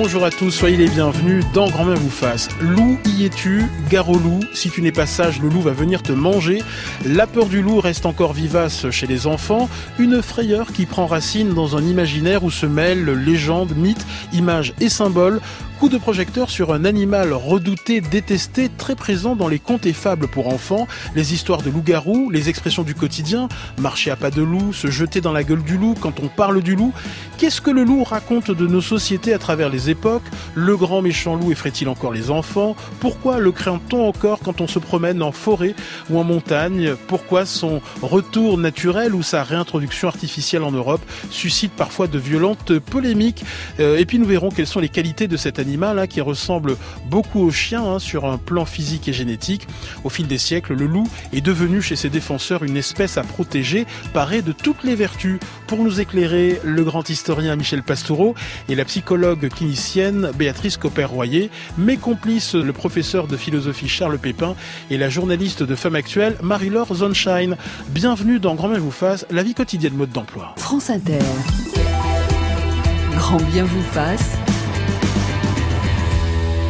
Bonjour à tous, soyez les bienvenus dans Grand-Main vous fasse. Loup, y es-tu Gare au loup, si tu n'es pas sage, le loup va venir te manger. La peur du loup reste encore vivace chez les enfants. Une frayeur qui prend racine dans un imaginaire où se mêlent légendes, mythes, images et symboles coup de projecteur sur un animal redouté, détesté, très présent dans les contes et fables pour enfants, les histoires de loups-garous, les expressions du quotidien, marcher à pas de loup, se jeter dans la gueule du loup quand on parle du loup. Qu'est-ce que le loup raconte de nos sociétés à travers les époques? Le grand méchant loup effraie-t-il encore les enfants? Pourquoi le craint-on encore quand on se promène en forêt ou en montagne? Pourquoi son retour naturel ou sa réintroduction artificielle en Europe suscite parfois de violentes polémiques? Euh, Et puis nous verrons quelles sont les qualités de cet animal animal hein, qui ressemble beaucoup au chien hein, sur un plan physique et génétique. Au fil des siècles, le loup est devenu chez ses défenseurs une espèce à protéger, parée de toutes les vertus. Pour nous éclairer, le grand historien Michel Pastoureau et la psychologue clinicienne Béatrice Copper-Royer, mes complices le professeur de philosophie Charles Pépin et la journaliste de Femme Actuelle Marie-Laure Zonshine. Bienvenue dans Grand Bien vous fasse, la vie quotidienne mode d'emploi. France Inter. Grand Bien vous fasse.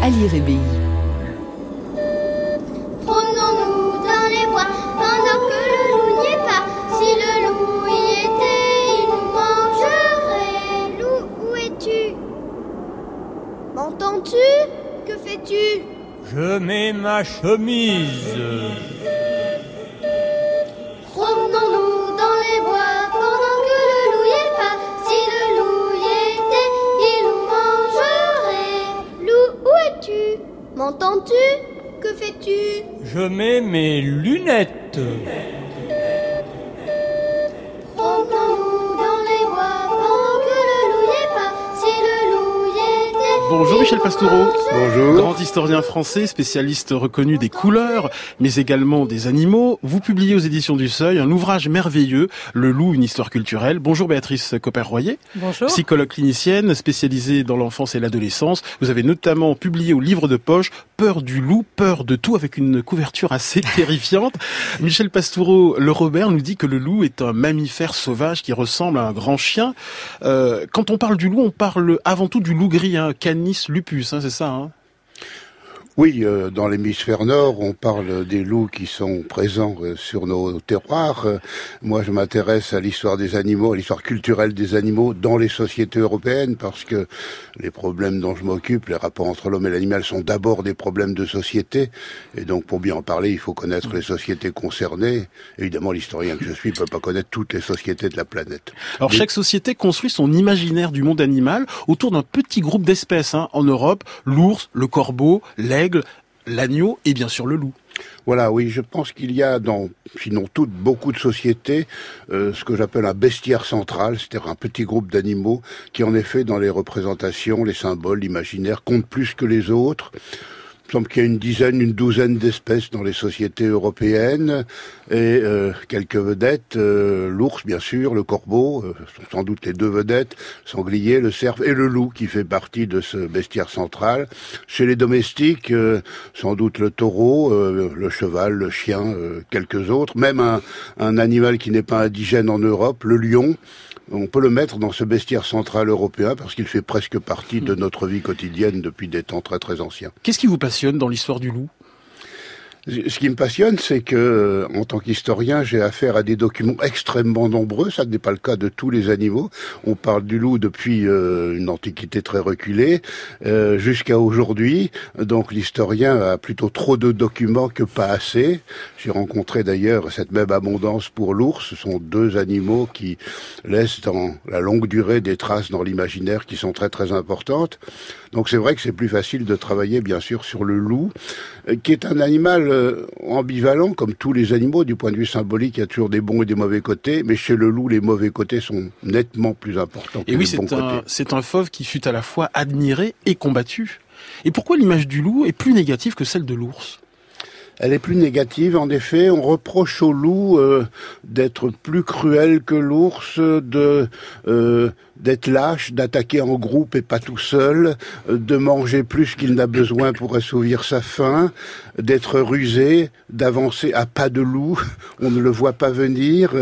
Ali Rébéi. Promenons-nous dans les bois pendant que le loup n'y est pas. Si le loup y était, il nous mangerait. Loup, où es-tu? M'entends-tu? Que fais-tu? Je mets ma chemise. M'entends-tu Que fais-tu? Je mets mes lunettes. Bonjour Michel Pastoureau. Bonjour. Grand historien français, spécialiste reconnu des couleurs, mais également des animaux. Vous publiez aux éditions du Seuil un ouvrage merveilleux, Le loup, une histoire culturelle. Bonjour Béatrice Copper-Royer. Bonjour. Psychologue clinicienne, spécialisée dans l'enfance et l'adolescence. Vous avez notamment publié au livre de poche Peur du loup, peur de tout, avec une couverture assez terrifiante. Michel Pastoureau, le Robert, nous dit que le loup est un mammifère sauvage qui ressemble à un grand chien. Euh, quand on parle du loup, on parle avant tout du loup gris, hein, Canis lupus, hein, c'est ça hein? Oui, euh, dans l'hémisphère nord, on parle des loups qui sont présents euh, sur nos terroirs. Euh, moi, je m'intéresse à l'histoire des animaux, à l'histoire culturelle des animaux dans les sociétés européennes, parce que les problèmes dont je m'occupe, les rapports entre l'homme et l'animal, sont d'abord des problèmes de société. Et donc, pour bien en parler, il faut connaître les sociétés concernées. Évidemment, l'historien que je suis ne peut pas connaître toutes les sociétés de la planète. Alors chaque société construit son imaginaire du monde animal autour d'un petit groupe d'espèces. hein. En Europe, l'ours, le corbeau, l'aigle, l'agneau et bien sûr le loup. Voilà, oui, je pense qu'il y a dans, sinon toutes, beaucoup de sociétés, euh, ce que j'appelle un bestiaire central, c'est-à-dire un petit groupe d'animaux qui, en effet, dans les représentations, les symboles, l'imaginaire, compte plus que les autres. Il semble qu'il y a une dizaine, une douzaine d'espèces dans les sociétés européennes et euh, quelques vedettes. euh, L'ours, bien sûr, le corbeau, euh, sans doute les deux vedettes, sanglier, le cerf et le loup qui fait partie de ce bestiaire central. Chez les domestiques, euh, sans doute le taureau, euh, le cheval, le chien, euh, quelques autres, même un, un animal qui n'est pas indigène en Europe, le lion. On peut le mettre dans ce bestiaire central européen parce qu'il fait presque partie de notre vie quotidienne depuis des temps très très anciens. Qu'est-ce qui vous passionne dans l'histoire du loup? Ce qui me passionne, c'est que, euh, en tant qu'historien, j'ai affaire à des documents extrêmement nombreux. Ça n'est pas le cas de tous les animaux. On parle du loup depuis euh, une antiquité très reculée euh, jusqu'à aujourd'hui. Donc, l'historien a plutôt trop de documents que pas assez. J'ai rencontré d'ailleurs cette même abondance pour l'ours. Ce sont deux animaux qui laissent dans la longue durée des traces dans l'imaginaire qui sont très très importantes. Donc, c'est vrai que c'est plus facile de travailler, bien sûr, sur le loup, qui est un animal euh, ambivalent, comme tous les animaux, du point de vue symbolique, il y a toujours des bons et des mauvais côtés, mais chez le loup, les mauvais côtés sont nettement plus importants que oui, les bons c'est un, côtés. c'est un fauve qui fut à la fois admiré et combattu. Et pourquoi l'image du loup est plus négative que celle de l'ours? Elle est plus négative, en effet. On reproche au loup euh, d'être plus cruel que l'ours, de euh, d'être lâche, d'attaquer en groupe et pas tout seul, euh, de manger plus qu'il n'a besoin pour assouvir sa faim, d'être rusé, d'avancer à pas de loup. On ne le voit pas venir.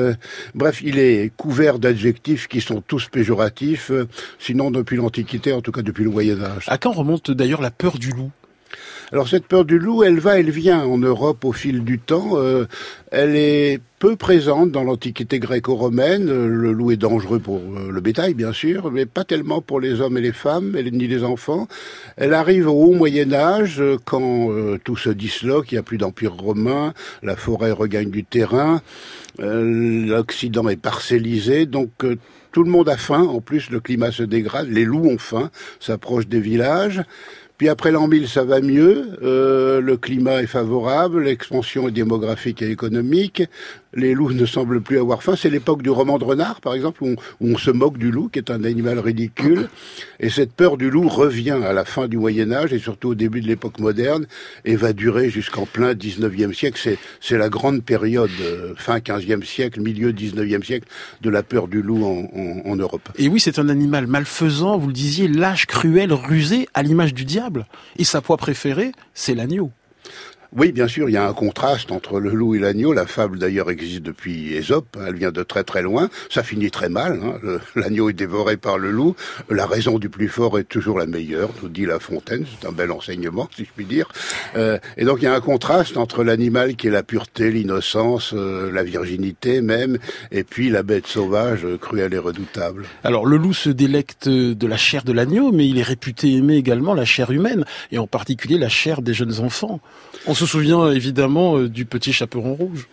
bref, il est couvert d'adjectifs qui sont tous péjoratifs, sinon depuis l'Antiquité, en tout cas depuis le Moyen Âge. À quand remonte d'ailleurs la peur du loup? Alors cette peur du loup, elle va, elle vient en Europe au fil du temps. Euh, elle est peu présente dans l'Antiquité gréco-romaine. Le loup est dangereux pour euh, le bétail, bien sûr, mais pas tellement pour les hommes et les femmes, ni les enfants. Elle arrive au haut Moyen Âge, quand euh, tout se disloque, il n'y a plus d'empire romain, la forêt regagne du terrain, l'Occident est parcellisé, donc tout le monde a faim. En plus, le climat se dégrade, les loups ont faim, s'approchent des villages. Puis après l'an 1000, ça va mieux. Euh, le climat est favorable, l'expansion est démographique et économique les loups ne semblent plus avoir faim. C'est l'époque du roman de renard, par exemple, où on, se moque du loup, qui est un animal ridicule. Et cette peur du loup revient à la fin du Moyen Âge et surtout au début de l'époque moderne et va durer jusqu'en plein 19e siècle. C'est la grande période, euh, fin 15e siècle, milieu 19e siècle, de la peur du loup en, Europe. Et oui, c'est un animal malfaisant, vous le disiez, lâche, cruel, rusé, à l'image du diable. Et sa proie préférée, c'est l'agneau. Oui, bien sûr, il y a un contraste entre le loup et l'agneau. La fable, d'ailleurs, existe depuis Ésope. Elle vient de très très loin. Ça finit très mal. Hein. L'agneau est dévoré par le loup. La raison du plus fort est toujours la meilleure, nous dit La Fontaine. C'est un bel enseignement, si je puis dire. Euh, et donc, il y a un contraste entre l'animal qui est la pureté, l'innocence, euh, la virginité même, et puis la bête sauvage, euh, cruelle et redoutable. Alors, le loup se délecte de la chair de l'agneau, mais il est réputé aimer également la chair humaine, et en particulier la chair des jeunes enfants. Se souvient évidemment euh, du petit chaperon rouge.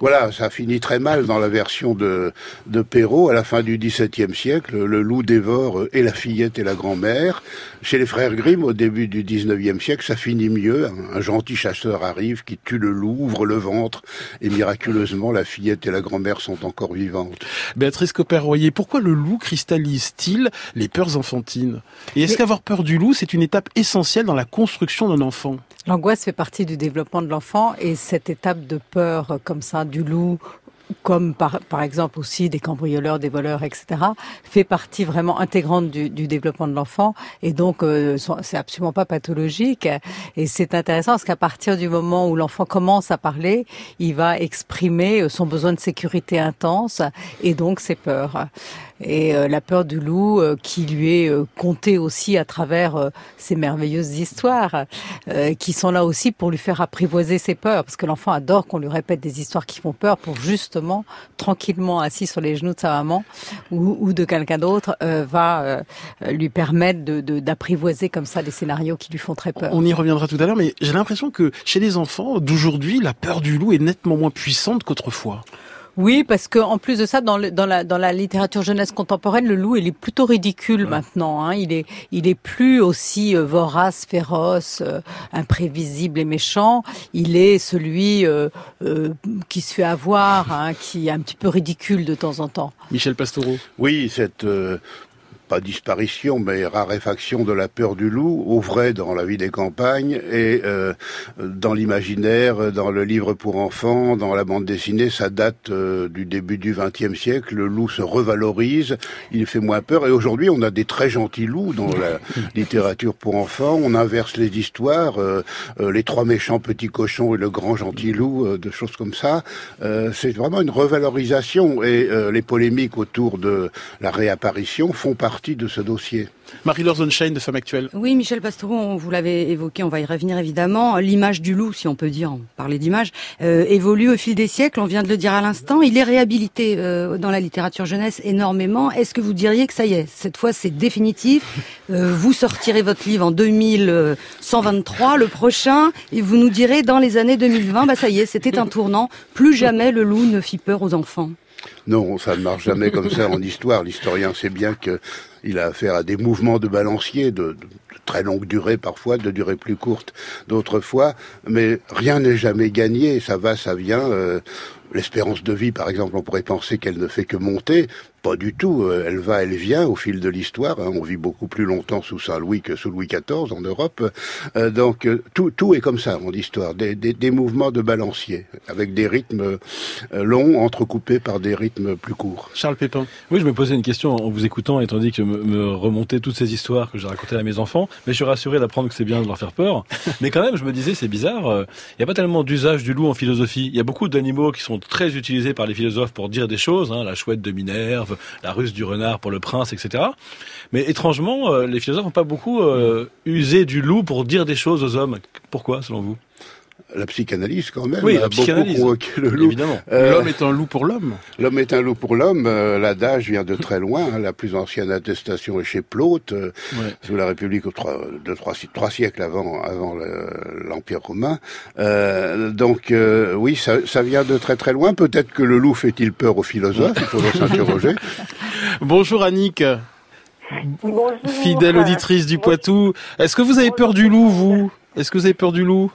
Voilà, ça finit très mal dans la version de, de Perrault à la fin du XVIIe siècle. Le loup dévore et la fillette et la grand-mère. Chez les frères Grimm, au début du XIXe siècle, ça finit mieux. Un, gentil chasseur arrive qui tue le loup, ouvre le ventre et miraculeusement la fillette et la grand-mère sont encore vivantes. Béatrice Copper-Royer, pourquoi le loup cristallise-t-il les peurs enfantines? Et est-ce qu'avoir peur du loup, c'est une étape essentielle dans la construction d'un enfant? L'angoisse fait partie du développement de l'enfant et cette étape de peur comme ça du loup comme par, par exemple aussi des cambrioleurs, des voleurs, etc., fait partie vraiment intégrante du, du développement de l'enfant et donc euh, c'est absolument pas pathologique et c'est intéressant parce qu'à partir du moment où l'enfant commence à parler, il va exprimer son besoin de sécurité intense et donc ses peurs et euh, la peur du loup euh, qui lui est euh, contée aussi à travers ces merveilleuses histoires qui sont là aussi pour lui faire apprivoiser ses peurs parce que l'enfant adore qu'on lui répète des histoires qui font peur pour justement tranquillement assis sur les genoux de sa maman ou, ou de quelqu'un d'autre va lui permettre d'apprivoiser de, comme ça des scénarios qui lui font très peur. On y reviendra tout à l'heure mais j'ai l'impression que chez les enfants d'aujourd'hui la peur du loup est nettement moins puissante qu'autrefois. Oui, parce que en plus de ça, dans, dans, la, dans la littérature jeunesse contemporaine, le loup, il est plutôt ridicule maintenant. Hein. Il est, il est plus aussi euh, vorace, féroce, euh, imprévisible et méchant. Il est celui euh, qui se fait avoir, hein, qui est un petit peu ridicule de temps en temps. Michel Pastoureau. Oui, cette pas disparition, mais raréfaction de la peur du loup, au vrai dans la vie des campagnes et euh, dans l'imaginaire, dans le livre pour enfants, dans la bande dessinée, ça date euh, du début du XXe siècle. Le loup se revalorise, il fait moins peur. Et aujourd'hui, on a des très gentils loups dans la littérature pour enfants. On inverse les histoires, euh, les trois méchants petits cochons et le grand gentil loup, de choses comme ça. C'est vraiment une revalorisation et les polémiques autour de la réapparition font partie de ce dossier. Marie-Laure de Femme Actuelle. Oui, Michel Pastoureau, vous l'avez évoqué, on va y revenir évidemment. L'image du loup, si on peut dire, parler d'image, euh, évolue au fil des siècles, on vient de le dire à l'instant. Il est réhabilité euh, dans la littérature jeunesse énormément. Est-ce que vous diriez que ça y est, cette fois c'est définitif? Euh, Vous sortirez votre livre en 2123, le prochain, et vous nous direz dans les années 2020, bah ça y est, c'était un tournant. Plus jamais le loup ne fit peur aux enfants. Non, ça ne marche jamais comme ça en histoire. L'historien sait bien qu'il a affaire à des mouvements de balancier de, très longue durée parfois, de durée plus courte d'autres fois, mais rien n'est jamais gagné, ça va, ça vient. Euh, l'espérance de vie, par exemple, on pourrait penser qu'elle ne fait que monter. Pas du tout. Euh, elle va, elle vient au fil de l'histoire. Hein. On vit beaucoup plus longtemps sous Saint-Louis que sous Louis XIV en Europe. Euh, donc euh, tout, tout est comme ça en histoire. Des, des, des mouvements de balancier avec des rythmes longs entrecoupés par des rythmes plus courts. Charles Pépin. Oui, je me posais une question en vous écoutant, étant donné que me, me remontaient toutes ces histoires que j'ai racontées à mes enfants. Mais je suis rassuré d'apprendre que c'est bien de leur faire peur. mais quand même, je me disais, c'est bizarre. Il n'y a pas tellement d'usage du loup en philosophie. Il y a beaucoup d'animaux qui sont très utilisés par les philosophes pour dire des choses. Hein, la chouette de Minerve, la ruse du renard pour le prince, etc. Mais étrangement, euh, les philosophes n'ont pas beaucoup euh, usé du loup pour dire des choses aux hommes. Pourquoi, selon vous? La psychanalyse quand même oui, a la psychanalyse, beaucoup le loup. Évidemment. Euh, l'homme est un loup pour l'homme. L'homme est un loup pour l'homme. Euh, L'adage vient de très loin. Hein. La plus ancienne attestation est chez Plaute, euh, ouais. sous la République de trois, trois siècles avant, avant l'Empire romain. Euh, donc oui, ça, ça, vient de très très loin. Peut-être que le loup fait-il peur aux philosophes. Il faudra s'interroger. Bonjour Annick. Bonjour. Fidèle auditrice du Poitou. Est-ce que vous avez peur du loup, vous? Est-ce que vous avez peur du loup?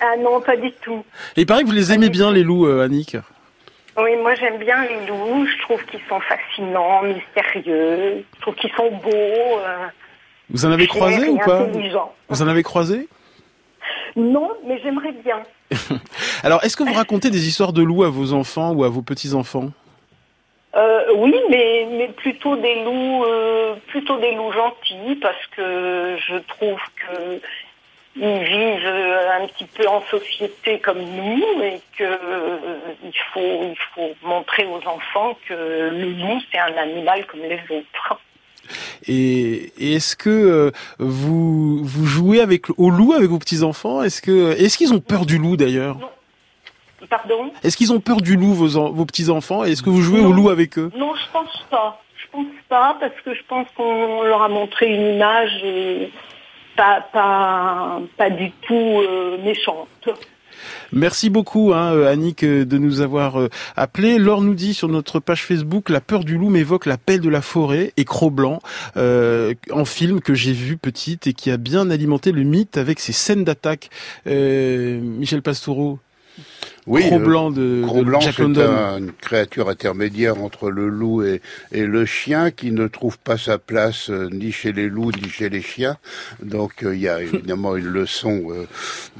Ah non, pas du tout. Et il paraît que vous les aimez bien, les loups, euh, Annick Oui, moi j'aime bien les loups. Je trouve qu'ils sont fascinants, mystérieux. Je trouve qu'ils sont beaux. Euh, vous en avez croisé ou pas Vous en avez croisé Non, mais j'aimerais bien. Alors, est-ce que vous racontez des histoires de loups à vos enfants ou à vos petits-enfants euh, oui, mais, mais plutôt des loups, euh, plutôt des loups gentils, parce que je trouve que ils vivent euh, un petit peu en société comme nous et que euh, il faut il faut montrer aux enfants que le loup c'est un animal comme les autres. Et, est-ce que euh, vous vous jouez avec au loup avec vos petits enfants Est-ce que est-ce qu'ils ont peur du loup d'ailleurs? Pardon? Est-ce qu'ils ont peur du loup vos vos petits enfants Est-ce que vous jouez au loup avec eux? Non, je pense pas. Je pense pas parce que je pense qu'on leur a montré une image. Et pas, pas, pas du tout euh, méchante. Merci beaucoup, hein, euh, Annick, euh, de nous avoir appelé. Laure nous dit sur notre page Facebook, la peur du loup m'évoque l'appel de la forêt et Cro-Blanc, euh, en film que j'ai vu petite et qui a bien alimenté le mythe avec ses scènes d'attaque. Euh, Michel Pastoureau, oui, Cro-Blanc de, Cro-Blanc, Jack c'est London. un- une créature intermédiaire entre le loup et, et le chien qui ne trouve pas sa place euh, ni chez les loups ni chez les chiens. Donc euh, il y a évidemment une leçon, euh,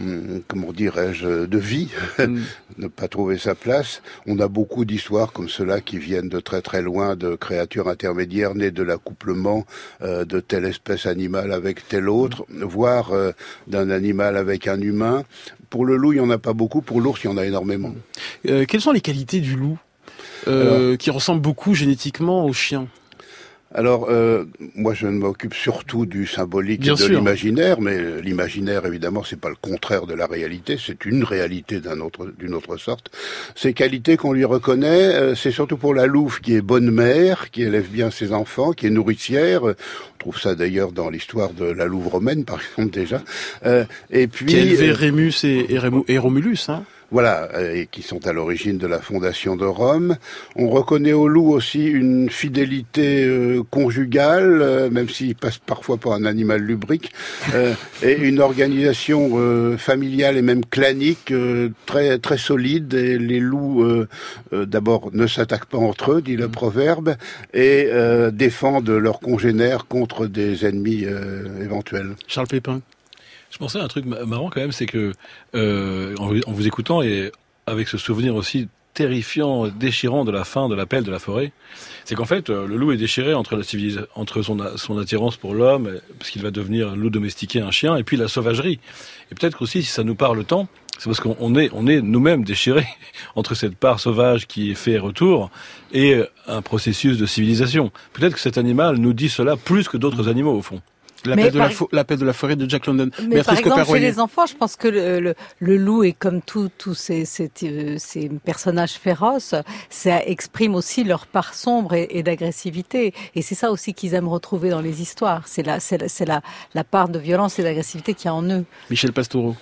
hum, comment dirais-je, de vie, Mm. ne pas trouver sa place. On a beaucoup d'histoires comme cela qui viennent de très très loin, de créatures intermédiaires nées de l'accouplement euh, de telle espèce animale avec telle autre, voire euh, d'un animal avec un humain. Pour le loup, il n'y en a pas beaucoup. Pour l'ours, il y en a énormément. Euh, quelles sont les qualités du loup euh, qui ressemble beaucoup génétiquement au chien Alors, euh, moi, je ne m'occupe surtout du symbolique Bien et de l'imaginaire, mais euh, l'imaginaire, évidemment, c'est pas le contraire de la réalité, c'est une réalité d'un autre, d'une autre sorte. Ces qualités qu'on lui reconnaît, euh, c'est surtout pour la louve qui est bonne mère, qui élève bien ses enfants, qui est nourricière. Euh, On trouve ça d'ailleurs dans l'histoire de la louve romaine, par exemple, déjà. Euh, et puis, Qui a élevé Rémus et, et, Rému- et Romulus. Hein voilà, euh, et qui sont à l'origine de la fondation de Rome. On reconnaît au loup aussi une fidélité euh, conjugale, euh, même s'il passe parfois pour un animal lubrique, euh, et une organisation euh, familiale et même clanique euh, très très solide. Et les loups, euh, euh, d'abord, ne s'attaquent pas entre eux, dit le proverbe, et euh, défendent leurs congénères contre des ennemis euh, éventuels. Charles Pépin. Je pensais à un truc ma- marrant quand même, c'est que euh, en, vous- écoutant et avec ce souvenir aussi terrifiant, déchirant de la fin de l'appel de la forêt, c'est qu'en fait euh, le loup est déchiré entre la civilisa- entre son, attirance pour l'homme, parce qu'il va devenir un loup domestiqué, un chien, et puis la sauvagerie. Et peut-être qu'aussi si ça nous parle tant, c'est parce qu'on on est on est nous-mêmes déchirés entre cette part sauvage qui est fait et retour et un processus de civilisation. Peut-être que cet animal nous dit cela plus que d'autres animaux au fond. L'appel de, par- de la forêt de Jack London. Mais par Béatrice exemple, chez les enfants, je pense que le, le, le loup est comme tous ces, ces, ces personnages féroces, ça exprime aussi leur part sombre et, et d'agressivité. Et c'est ça aussi qu'ils aiment retrouver dans les histoires. La, c'est la, la part de violence et d'agressivité qu'il y a en eux. Michel Pastoureau.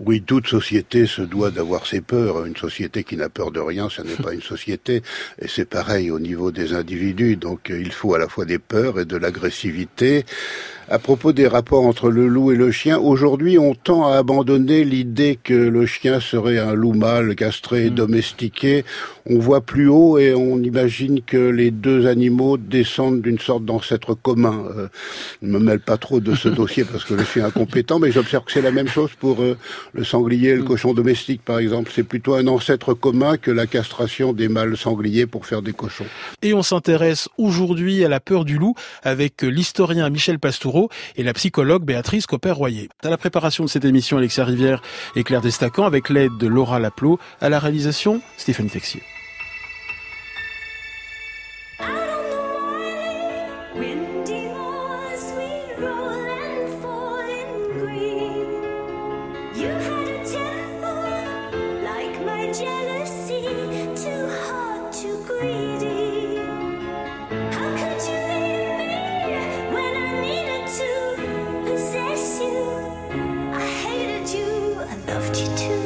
Oui, toute société se doit d'avoir ses peurs. Une société qui n'a peur de rien, ce n'est pas une société. Et c'est pareil au niveau des individus. Donc euh, il faut à la fois des peurs et de l'agressivité. À propos des rapports entre le loup et le chien, aujourd'hui on tend à abandonner l'idée que le chien serait un loup mâle, castré et mm. domestiqué. On voit plus haut et on imagine que les deux animaux descendent d'une sorte d'ancêtre commun. Euh, je ne me mêle pas trop de ce dossier parce que je suis incompétent, mais j'observe que c'est la même chose pour euh, le sanglier et le mm. cochon domestique, par exemple. C'est plutôt un ancêtre commun que la castration des mâles sangliers pour faire des cochons. Et on s'intéresse aujourd'hui à la peur du loup avec l'historien Michel Pastoureau et la psychologue Béatrice Copper-Royer. À la préparation de cette émission, Alexia Rivière et Claire Destacan avec l'aide de Laura Laplot, à la réalisation Stéphanie Texier. could you do?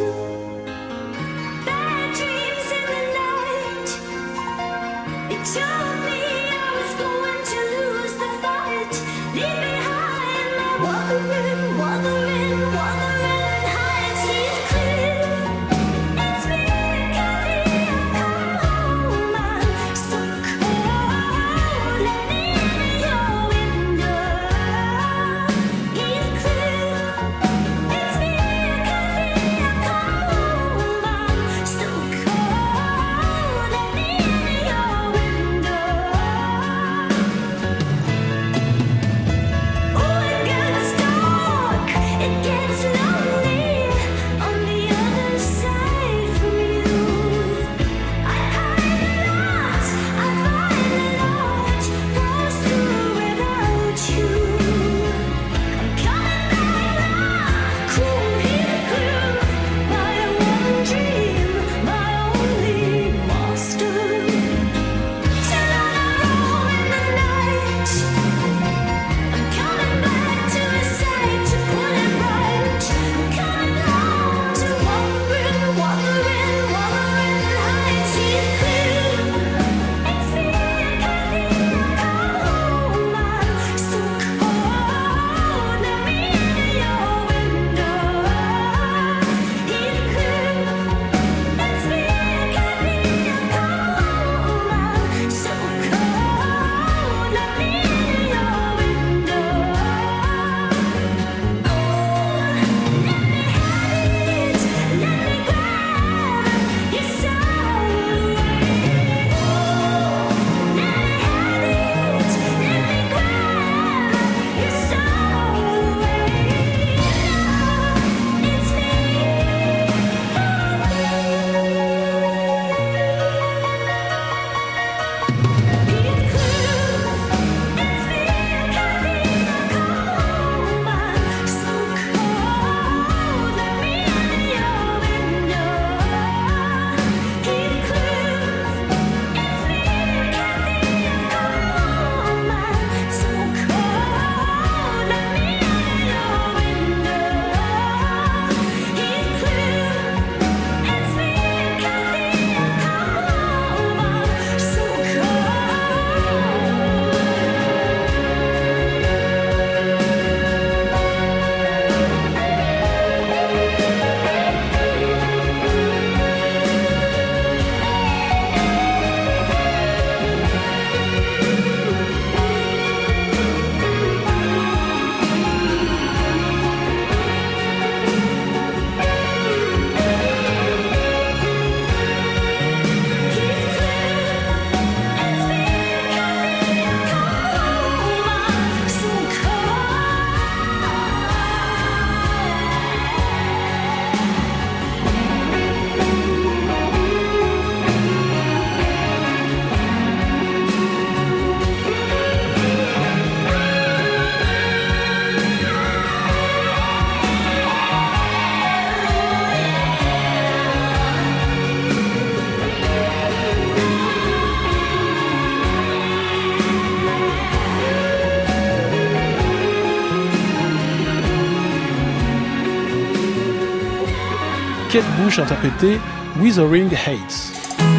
Kate Bush interprétait Withering Hates.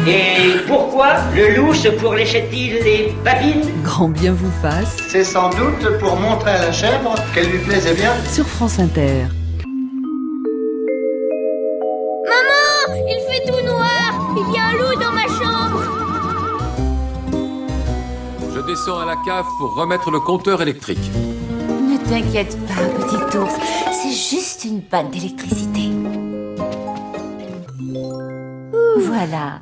Et pourquoi le loup se pourléchait-il les babines? Grand bien vous fasse C'est sans doute pour montrer à la chèvre qu'elle lui plaisait bien. sur France Inter. Maman, il fait tout noir. Il y a un loup dans ma chambre. Je descends à la cave pour remettre le compteur électrique. Ne t'inquiète pas, petit ours. C'est juste une panne d'électricité. Voilà.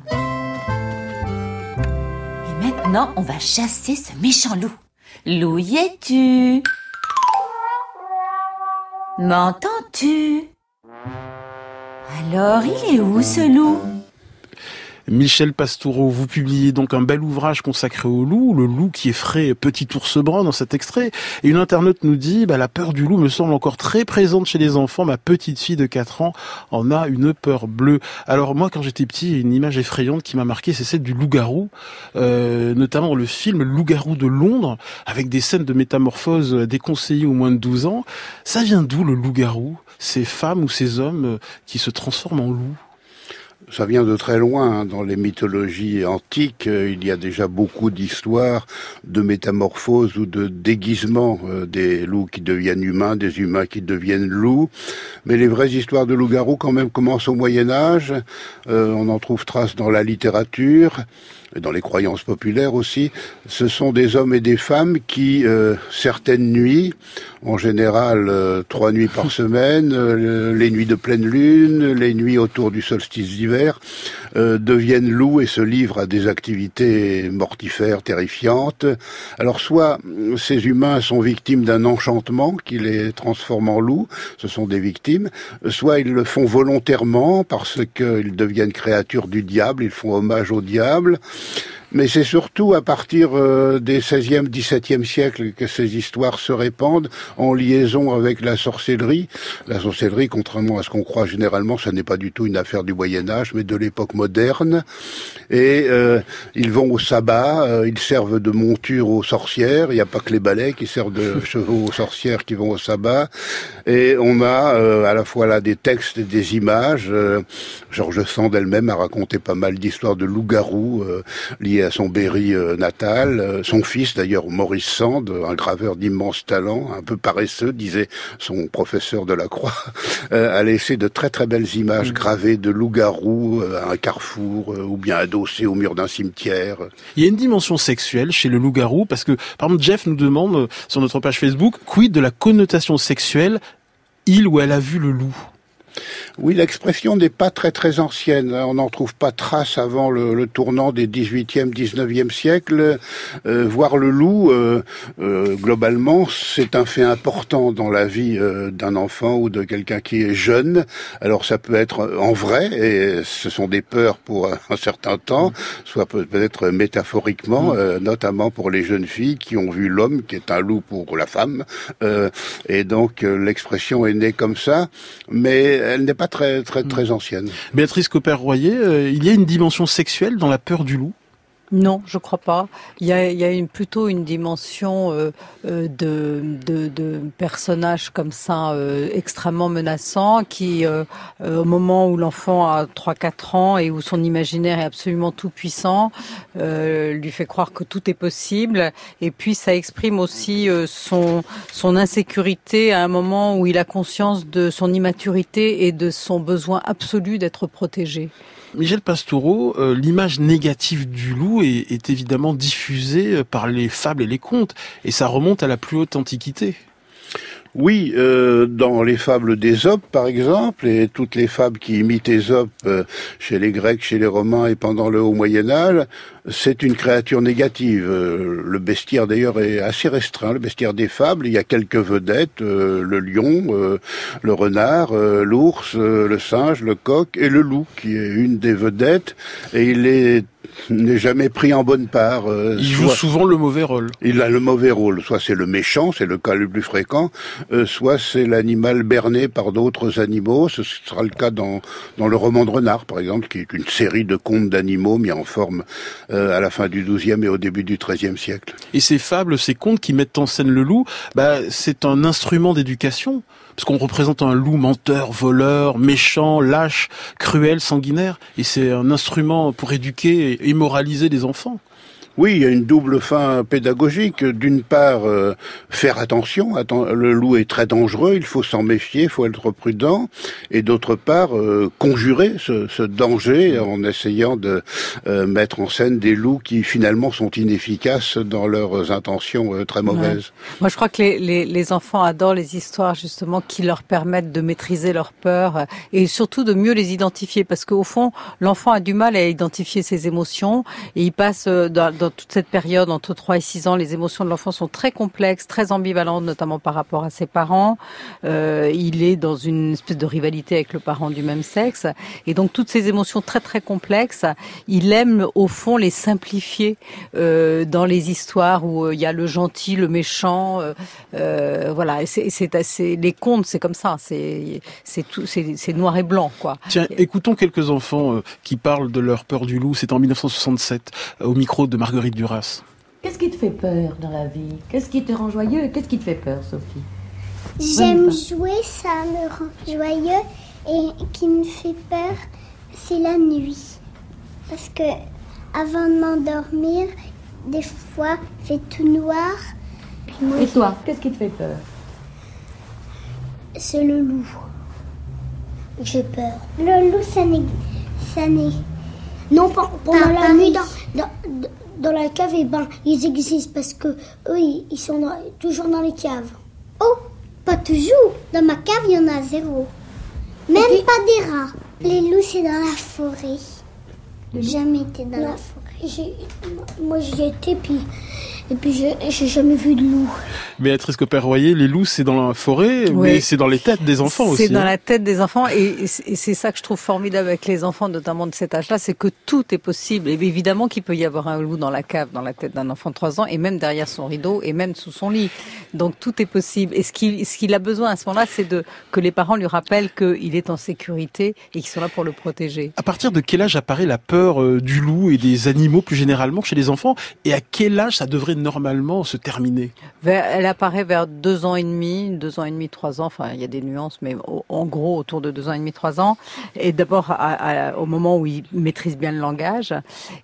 Et maintenant, on va chasser ce méchant loup. Loup, y es-tu M'entends-tu? Alors, il est où ce loup? Michel Pastoureau, vous publiez donc un bel ouvrage consacré au loup, le loup qui effraie Petit ours brun dans cet extrait. Et une internaute nous dit, bah, la peur du loup me semble encore très présente chez les enfants. Ma petite fille de 4 ans en a une peur bleue. Alors moi, quand j'étais petit, une image effrayante qui m'a marqué, c'est celle du loup-garou, euh, notamment le film Loup-garou de Londres, avec des scènes de métamorphose déconseillées aux moins de 12 ans. Ça vient d'où le loup-garou? Ces femmes ou ces hommes euh, qui se transforment en loups? Ça vient de très loin. hein. Dans les mythologies antiques, euh, il y a déjà beaucoup d'histoires de métamorphose ou de déguisement euh, des loups qui deviennent humains, des humains qui deviennent loups. Mais les vraies histoires de loups-garous, quand même, commencent au Moyen Âge. Euh, on en trouve trace dans la littérature et dans les croyances populaires aussi. Ce sont des hommes et des femmes qui, euh, certaines nuits, en général euh, trois nuits par semaine, euh, les nuits de pleine lune, les nuits autour du solstice d'hiver, euh, deviennent loups et se livrent à des activités mortifères, terrifiantes. Alors soit ces humains sont victimes d'un enchantement qui les transforme en loups, ce sont des victimes, soit ils le font volontairement parce qu'ils deviennent créatures du diable, ils font hommage au diable. Mais c'est surtout à partir euh, des 16e, 17e siècles que ces histoires se répandent en liaison avec la sorcellerie. La sorcellerie, contrairement à ce qu'on croit généralement, ça n'est pas du tout une affaire du Moyen Âge, mais de l'époque moderne. Et euh, ils vont au sabbat, euh, ils servent de monture aux sorcières. Il n'y a pas que les balais qui servent de chevaux aux sorcières qui vont au sabbat. Et on a euh, à la fois là des textes et des images. Euh, Georges Sand elle-même a raconté pas mal d'histoires de loups-garous euh, liées à son Berry euh, natal. Euh, son fils, d'ailleurs, Maurice Sand, un graveur d'immense talent, un peu paresseux, disait son professeur de la Croix, euh, a laissé de très très belles images gravées de loups-garous euh, à un carrefour euh, ou bien adossés au mur d'un cimetière. Il y a une dimension sexuelle chez le loup-garou parce que, par exemple, Jeff nous demande euh, sur notre page Facebook, quid de la connotation sexuelle, il ou elle a vu le loup? Oui, l'expression n'est pas très très ancienne. hein. On n'en trouve pas trace avant le, le tournant des 18e, 19e siècles. Euh, voir le loup, euh, euh, globalement, c'est un fait important dans la vie euh, d'un enfant ou de quelqu'un qui est jeune. Alors ça peut être en vrai, et ce sont des peurs pour un certain temps, soit peut- peut-être métaphoriquement, euh, notamment pour les jeunes filles qui ont vu l'homme, qui est un loup pour la femme. Euh, et donc l'expression est née comme ça, mais elle n'est pas très très très ancienne. Béatrice Copper-Royer, euh, il y a une dimension sexuelle dans la peur du loup? Non, je crois pas. Il y a, il y a une, plutôt une dimension euh, euh, de, de, de personnages comme ça euh, extrêmement menaçants qui, euh, euh, au moment où l'enfant a 3-4 ans et où son imaginaire est absolument tout puissant, euh, lui fait croire que tout est possible. Et puis ça exprime aussi son, son insécurité à un moment où il a conscience de son immaturité et de son besoin absolu d'être protégé. Michel Pastoureau, euh, l'image négative du loup est, évidemment diffusée euh, par les fables et les contes, et ça remonte à la plus haute antiquité. Oui, euh, dans les fables d'Ésope, par exemple, et toutes les fables qui imitent Ésope euh, chez les Grecs, chez les Romains et pendant le Haut Moyen Âge, c'est une créature négative. Euh, le bestiaire, d'ailleurs, est assez restreint. Le bestiaire des fables, il y a quelques vedettes, euh, le lion, euh, le renard, l'ours, le singe, le coq et le loup, qui est une des vedettes. Et il est n'est jamais pris en bonne part. Euh, il joue souvent le mauvais rôle. Il a le mauvais rôle. Soit c'est le méchant, c'est le cas le plus fréquent, euh, soit c'est l'animal berné par d'autres animaux. Ce sera le cas dans, dans le roman de Renard, par exemple, qui est une série de contes d'animaux mis en forme euh, à la fin du XIIe et au début du XIIIe siècle. Et ces fables, ces contes qui mettent en scène le loup, bah, c'est un instrument d'éducation parce qu'on représente un loup menteur, voleur, méchant, lâche, cruel, sanguinaire, et c'est un instrument pour éduquer et moraliser les enfants. Oui, il y a une double fin pédagogique. D'une part, euh, faire attention. Le loup est très dangereux, il faut s'en méfier, il faut être prudent. Et d'autre part, euh, conjurer ce, danger en essayant de euh, mettre en scène des loups qui finalement sont inefficaces dans leurs intentions très mauvaises. Moi, je crois que les, les, enfants adorent les histoires justement qui leur permettent de maîtriser leur peur et surtout de mieux les identifier. Parce qu'au fond, l'enfant a du mal à identifier ses émotions et il passe dans dans toute cette période entre 3 et 6 ans, les émotions de l'enfant sont très complexes, très ambivalentes, notamment par rapport à ses parents. Euh, il est dans une espèce de rivalité avec le parent du même sexe. Et donc toutes ces émotions très très complexes, il aime au fond les simplifier euh, dans les histoires où euh, il y a le gentil, le méchant. Voilà, c'est assez. Les contes, c'est comme ça. C'est c'est noir et blanc, quoi. Tiens, écoutons quelques enfants qui parlent de leur peur du loup. C'est en 1967 au micro de Marguerite Marguerite Duras. Qu'est-ce qui te fait peur dans la vie? Qu'est-ce qui te rend joyeux? Qu'est-ce qui te fait peur, Sophie? J'aime jouer, ça me rend joyeux. Et qui me fait peur, c'est la nuit. Parce que avant de m'endormir, des fois, il fait tout noir. et toi, qu'est-ce qui te fait peur? C'est le loup. J'ai peur. Le loup, ça n'est. Ça n'est. Non, pendant la nuit, dans, dans la cave, et eh ben, ils existent parce que eux, ils sont toujours dans les caves. Oh, pas toujours. Dans ma cave, il y en a zéro. Même pas des rats. Les loups, c'est dans la forêt. Jamais été dans la forêt. Moi, j'y étais, puis et puis, j'ai jamais vu de loup. Béatrice Copper-Royer, les loups, c'est dans la forêt, mais c'est dans les têtes des enfants aussi. C'est dans hein. la tête des enfants, et, c'est ça que je trouve formidable avec les enfants, notamment de cet âge-là, c'est que tout est possible. Et évidemment qu'il peut y avoir un loup dans la cave, dans la tête d'un enfant de 3 ans, et même derrière son rideau, et même sous son lit. Donc tout est possible. Et ce qu'il ce qu'il a besoin à ce moment-là, c'est de que les parents lui rappellent qu'il est en sécurité et qu'ils sont là pour le protéger. À partir de quel âge apparaît la peur euh, du loup et des animaux plus généralement chez les enfants? Et à quel âge ça devrait normalement se terminer Elle apparaît vers deux ans et demi, deux ans et demi, trois ans. Enfin, il y a des nuances, mais en gros autour de deux ans et demi, trois ans. Et d'abord au moment où il maîtrise bien le langage,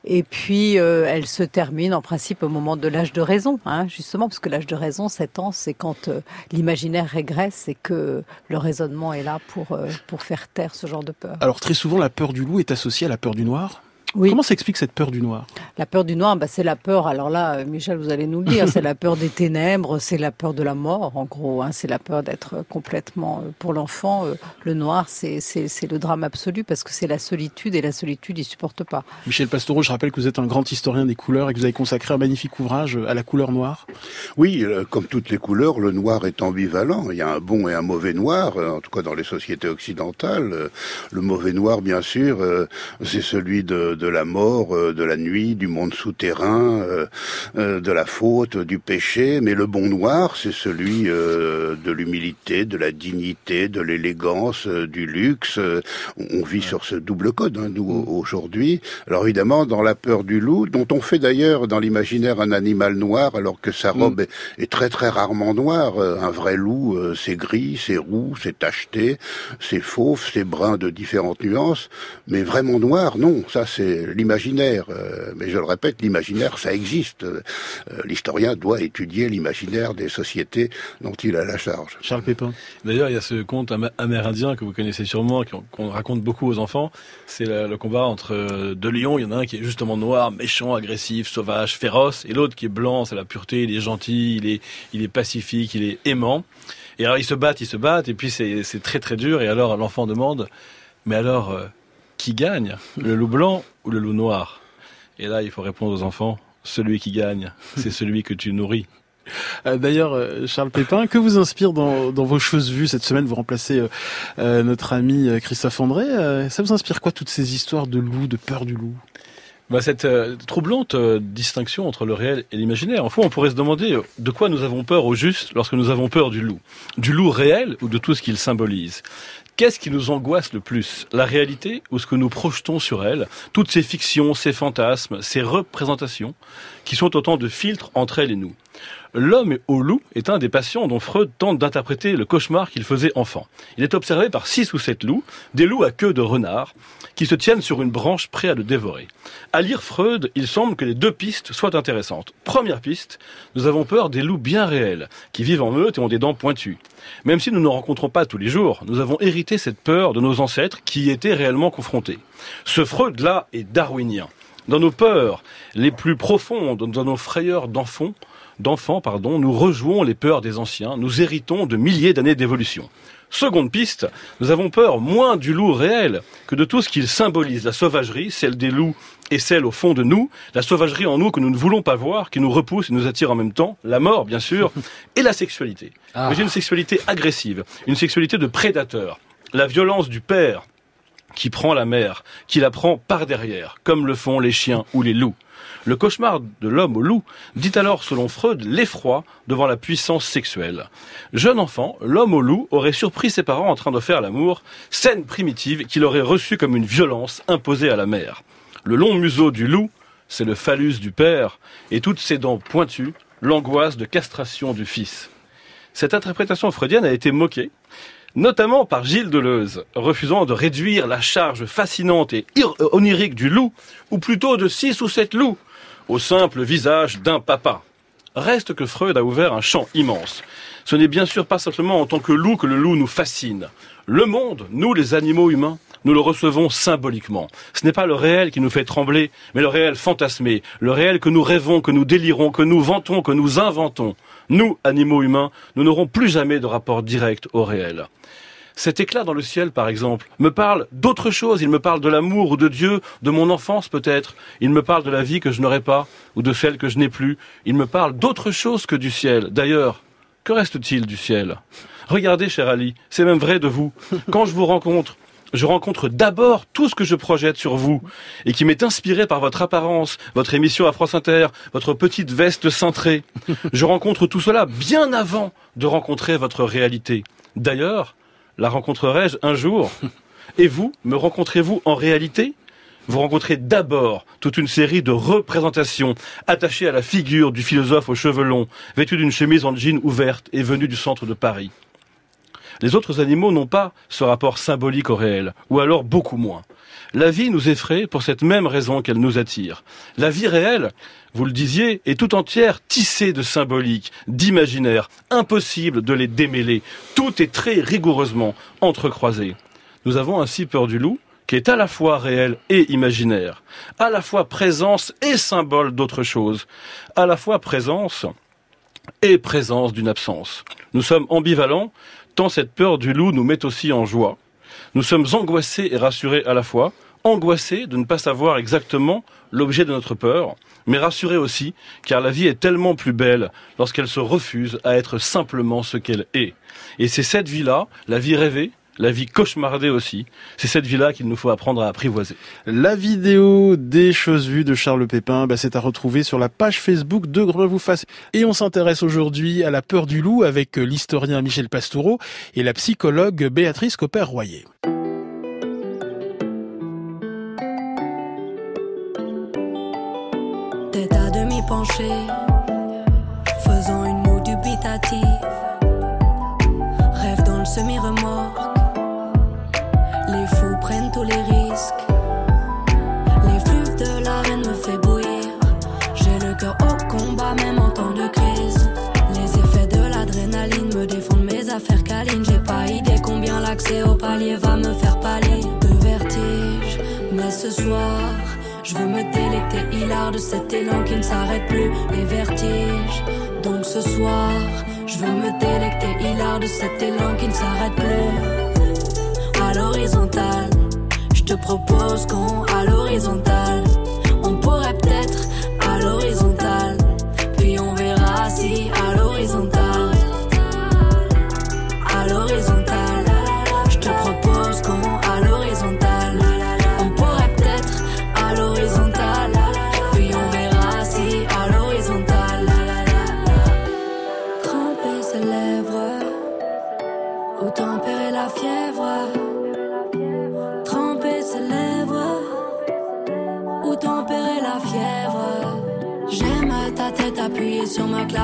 et puis euh, elle se termine en principe au moment de l'âge de raison, hein, justement, parce que l'âge de raison, sept ans, c'est quand euh, l'imaginaire régresse et que le raisonnement est là pour euh, pour faire taire ce genre de peur. Alors très souvent, la peur du loup est associée à la peur du noir. Comment s'explique cette peur du noir? La peur du noir, bah, c'est la peur, alors là, euh, Michel, vous allez nous le dire, c'est la peur des ténèbres, c'est la peur de la mort, en gros, hein, c'est la peur d'être complètement, euh, pour l'enfant, euh, le noir, c'est le drame absolu, parce que c'est la solitude, et la solitude, il supporte pas. Michel Pastoureau, je rappelle que vous êtes un grand historien des couleurs et que vous avez consacré un magnifique ouvrage à la couleur noire. Oui, comme toutes les couleurs, le noir est ambivalent. Il y a un bon et un mauvais noir, en tout cas dans les sociétés occidentales. Le mauvais noir, bien sûr, c'est celui de de la mort, euh, de la nuit, du monde souterrain, euh, euh, de la faute, du péché, mais le bon noir, c'est celui de l'humilité, de la dignité, de l'élégance, du luxe. On vit sur ce double code, hein, nous, aujourd'hui. Alors évidemment, dans la peur du loup, dont on fait d'ailleurs dans l'imaginaire un animal noir, alors que sa mm. robe est, très très rarement noire. Un vrai loup, c'est gris, c'est roux, c'est tacheté, c'est fauve, c'est brun de différentes nuances, mais vraiment noir, non, ça c'est l'imaginaire. Euh, mais je le répète, l'imaginaire, ça existe. Euh, l'historien doit étudier l'imaginaire des sociétés dont il a la charge. Charles Pépin. D'ailleurs, il y a ce conte amérindien que vous connaissez sûrement, qu'on raconte beaucoup aux enfants. C'est le, combat entre euh, deux lions. Il y en a un qui est justement noir, méchant, agressif, sauvage, féroce, et l'autre qui est blanc, c'est la pureté, il est gentil, il est, il est pacifique, il est aimant. Et alors ils se battent, ils se battent, et puis c'est très très dur. Et alors l'enfant demande, mais alors qui gagne, le loup blanc ou le loup noir? Et là, il faut répondre aux enfants, celui qui gagne, c'est celui que tu nourris. Euh, d'ailleurs, euh, Charles Pépin, que vous inspire dans, vos choses vues cette semaine? Vous remplacez euh, notre ami Christophe André. ça vous inspire quoi toutes ces histoires de loup, de peur du loup? Bah, cette euh, troublante euh, distinction entre le réel et l'imaginaire. En fait, on pourrait se demander de quoi nous avons peur au juste lorsque nous avons peur du loup? Du loup réel ou de tout ce qu'il symbolise? Qu'est-ce qui nous angoisse le plus La réalité ou ce que nous projetons sur elle? Toutes ces fictions, ces fantasmes, ces représentations qui sont autant de filtres entre elles et nous. L'homme au loup est un des patients dont Freud tente d'interpréter le cauchemar qu'il faisait enfant. Il est observé par six ou sept loups, des loups à queue de renard, qui se tiennent sur une branche prêts à le dévorer. À lire Freud, il semble que les deux pistes soient intéressantes. Première piste, nous avons peur des loups bien réels, qui vivent en meute et ont des dents pointues. Même si nous ne rencontrons pas tous les jours, nous avons hérité cette peur de nos ancêtres qui y étaient réellement confrontés. Ce Freud-là est darwinien. Dans nos peurs les plus profondes, dans nos frayeurs d'enfants, d'enfants, pardon, nous rejouons les peurs des anciens, nous héritons de milliers d'années d'évolution. Seconde piste, nous avons peur moins du loup réel que de tout ce qu'il symbolise, la sauvagerie, celle des loups et celle au fond de nous, la sauvagerie en nous que nous ne voulons pas voir, qui nous repousse et nous attire en même temps, la mort bien sûr, et la sexualité. Ah. J'ai une sexualité agressive, une sexualité de prédateur, la violence du père qui prend la mère, qui la prend par derrière, comme le font les chiens ou les loups. Le cauchemar de l'homme au loup dit alors, selon Freud, l'effroi devant la puissance sexuelle. Jeune enfant, l'homme au loup aurait surpris ses parents en train de faire l'amour, scène primitive qu'il aurait reçue comme une violence imposée à la mère. Le long museau du loup, c'est le phallus du père, et toutes ses dents pointues, l'angoisse de castration du fils. Cette interprétation freudienne a été moquée, notamment par Gilles Deleuze, refusant de réduire la charge fascinante et ir- onirique du loup, ou plutôt de six ou sept loups, au simple visage d'un papa. Reste que Freud a ouvert un champ immense. Ce n'est bien sûr pas simplement en tant que loup que le loup nous fascine. Le monde, nous les animaux humains, nous le recevons symboliquement. Ce n'est pas le réel qui nous fait trembler, mais le réel fantasmé, le réel que nous rêvons, que nous délirons, que nous vantons, que nous inventons. Nous, animaux humains, nous n'aurons plus jamais de rapport direct au réel. Cet éclat dans le ciel, par exemple, me parle d'autre chose. Il me parle de l'amour ou de Dieu, de mon enfance peut-être. Il me parle de la vie que je n'aurai pas ou de celle que je n'ai plus. Il me parle d'autre chose que du ciel. D'ailleurs, que reste-t-il du ciel? Regardez, cher Ali, c'est même vrai de vous. Quand je vous rencontre, je rencontre d'abord tout ce que je projette sur vous et qui m'est inspiré par votre apparence, votre émission à France Inter, votre petite veste cintrée. Je rencontre tout cela bien avant de rencontrer votre réalité. D'ailleurs, la rencontrerai-je un jour? Et vous, me rencontrez-vous en réalité? Vous rencontrez d'abord toute une série de représentations attachées à la figure du philosophe aux cheveux longs, vêtu d'une chemise en jean ouverte et venu du centre de Paris. Les autres animaux n'ont pas ce rapport symbolique au réel, ou alors beaucoup moins. La vie nous effraie pour cette même raison qu'elle nous attire. La vie réelle, vous le disiez, est tout entière tissée de symboliques, d'imaginaires, impossible de les démêler. Tout est très rigoureusement entrecroisé. Nous avons ainsi peur du loup, qui est à la fois réel et imaginaire, à la fois présence et symbole d'autre chose, à la fois présence et présence d'une absence. Nous sommes ambivalents, tant cette peur du loup nous met aussi en joie. Nous sommes angoissés et rassurés à la fois, angoissés de ne pas savoir exactement l'objet de notre peur, mais rassurés aussi, car la vie est tellement plus belle lorsqu'elle se refuse à être simplement ce qu'elle est. Et c'est cette vie-là, la vie rêvée, la vie cauchemardée aussi, c'est cette vie-là qu'il nous faut apprendre à apprivoiser. La vidéo des choses vues de Charles Pépin, bah, c'est à retrouver sur la page Facebook de vous fasse. Et on s'intéresse aujourd'hui à la peur du loup avec l'historien Michel Pastoureau et la psychologue Béatrice Copper-Royer. Tête à demi penchée, faisant une moue dubitative. Rêve dans le semi-remorque, les fous prennent tous les risques. Les flux de l'arène me fait bouillir. J'ai le cœur au combat, même en temps de crise. Les effets de l'adrénaline me défendent mes affaires câlines. J'ai pas idée combien l'accès au palier va me faire pâlir de vertige. Mais ce soir, je veux me délecter hilar de cet élan qui ne s'arrête plus, les vertiges. Donc ce soir, je veux me délecter hilar de cet élan qui ne s'arrête plus. À l'horizontale, je te propose qu'on à l'horizontale.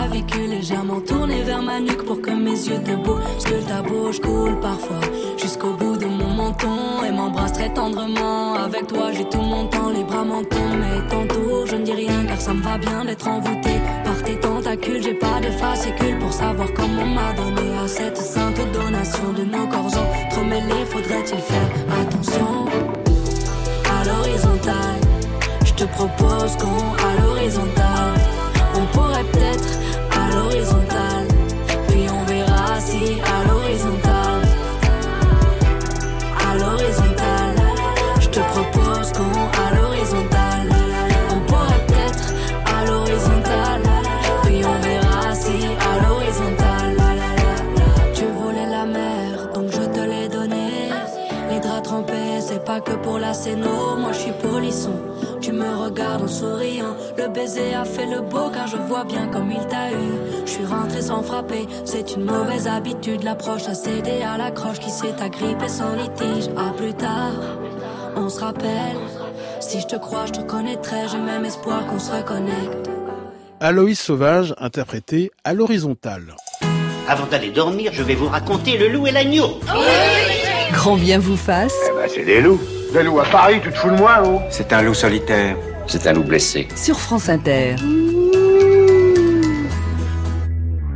Clavicule légèrement tournée vers ma nuque pour que mes yeux te bougent. que ta bouche coule parfois jusqu'au bout de mon menton et m'embrasse très tendrement. Avec toi, j'ai tout mon temps, les bras m'en. Mais tantôt, je ne dis rien car ça me va bien d'être envoûté par tes tentacules. J'ai pas de fascicule pour savoir comment m'a donné à cette sainte donation de nos corps entremêlés. Faudrait-il faire attention à l'horizontale? Je te propose qu'on à l'horizontale. Moi je suis polisson. Tu me regardes en souriant. Le baiser a fait le beau car je vois bien comme il t'a eu. Je suis rentré sans frapper, c'est une mauvaise habitude. L'approche a cédé à la croche qui s'est agrippée sans litige. À plus tard, on se rappelle. Si je te crois, je te connaîtrai. J'ai même espoir qu'on se reconnecte. Aloïs Sauvage, interprété à l'horizontale. Avant d'aller dormir, je vais vous raconter le loup et l'agneau. Grand bien vous fasse. Eh ben, c'est des loups. Des loups à Paris, tu te fous de moi, C'est un loup solitaire. C'est un loup blessé. Sur France Inter.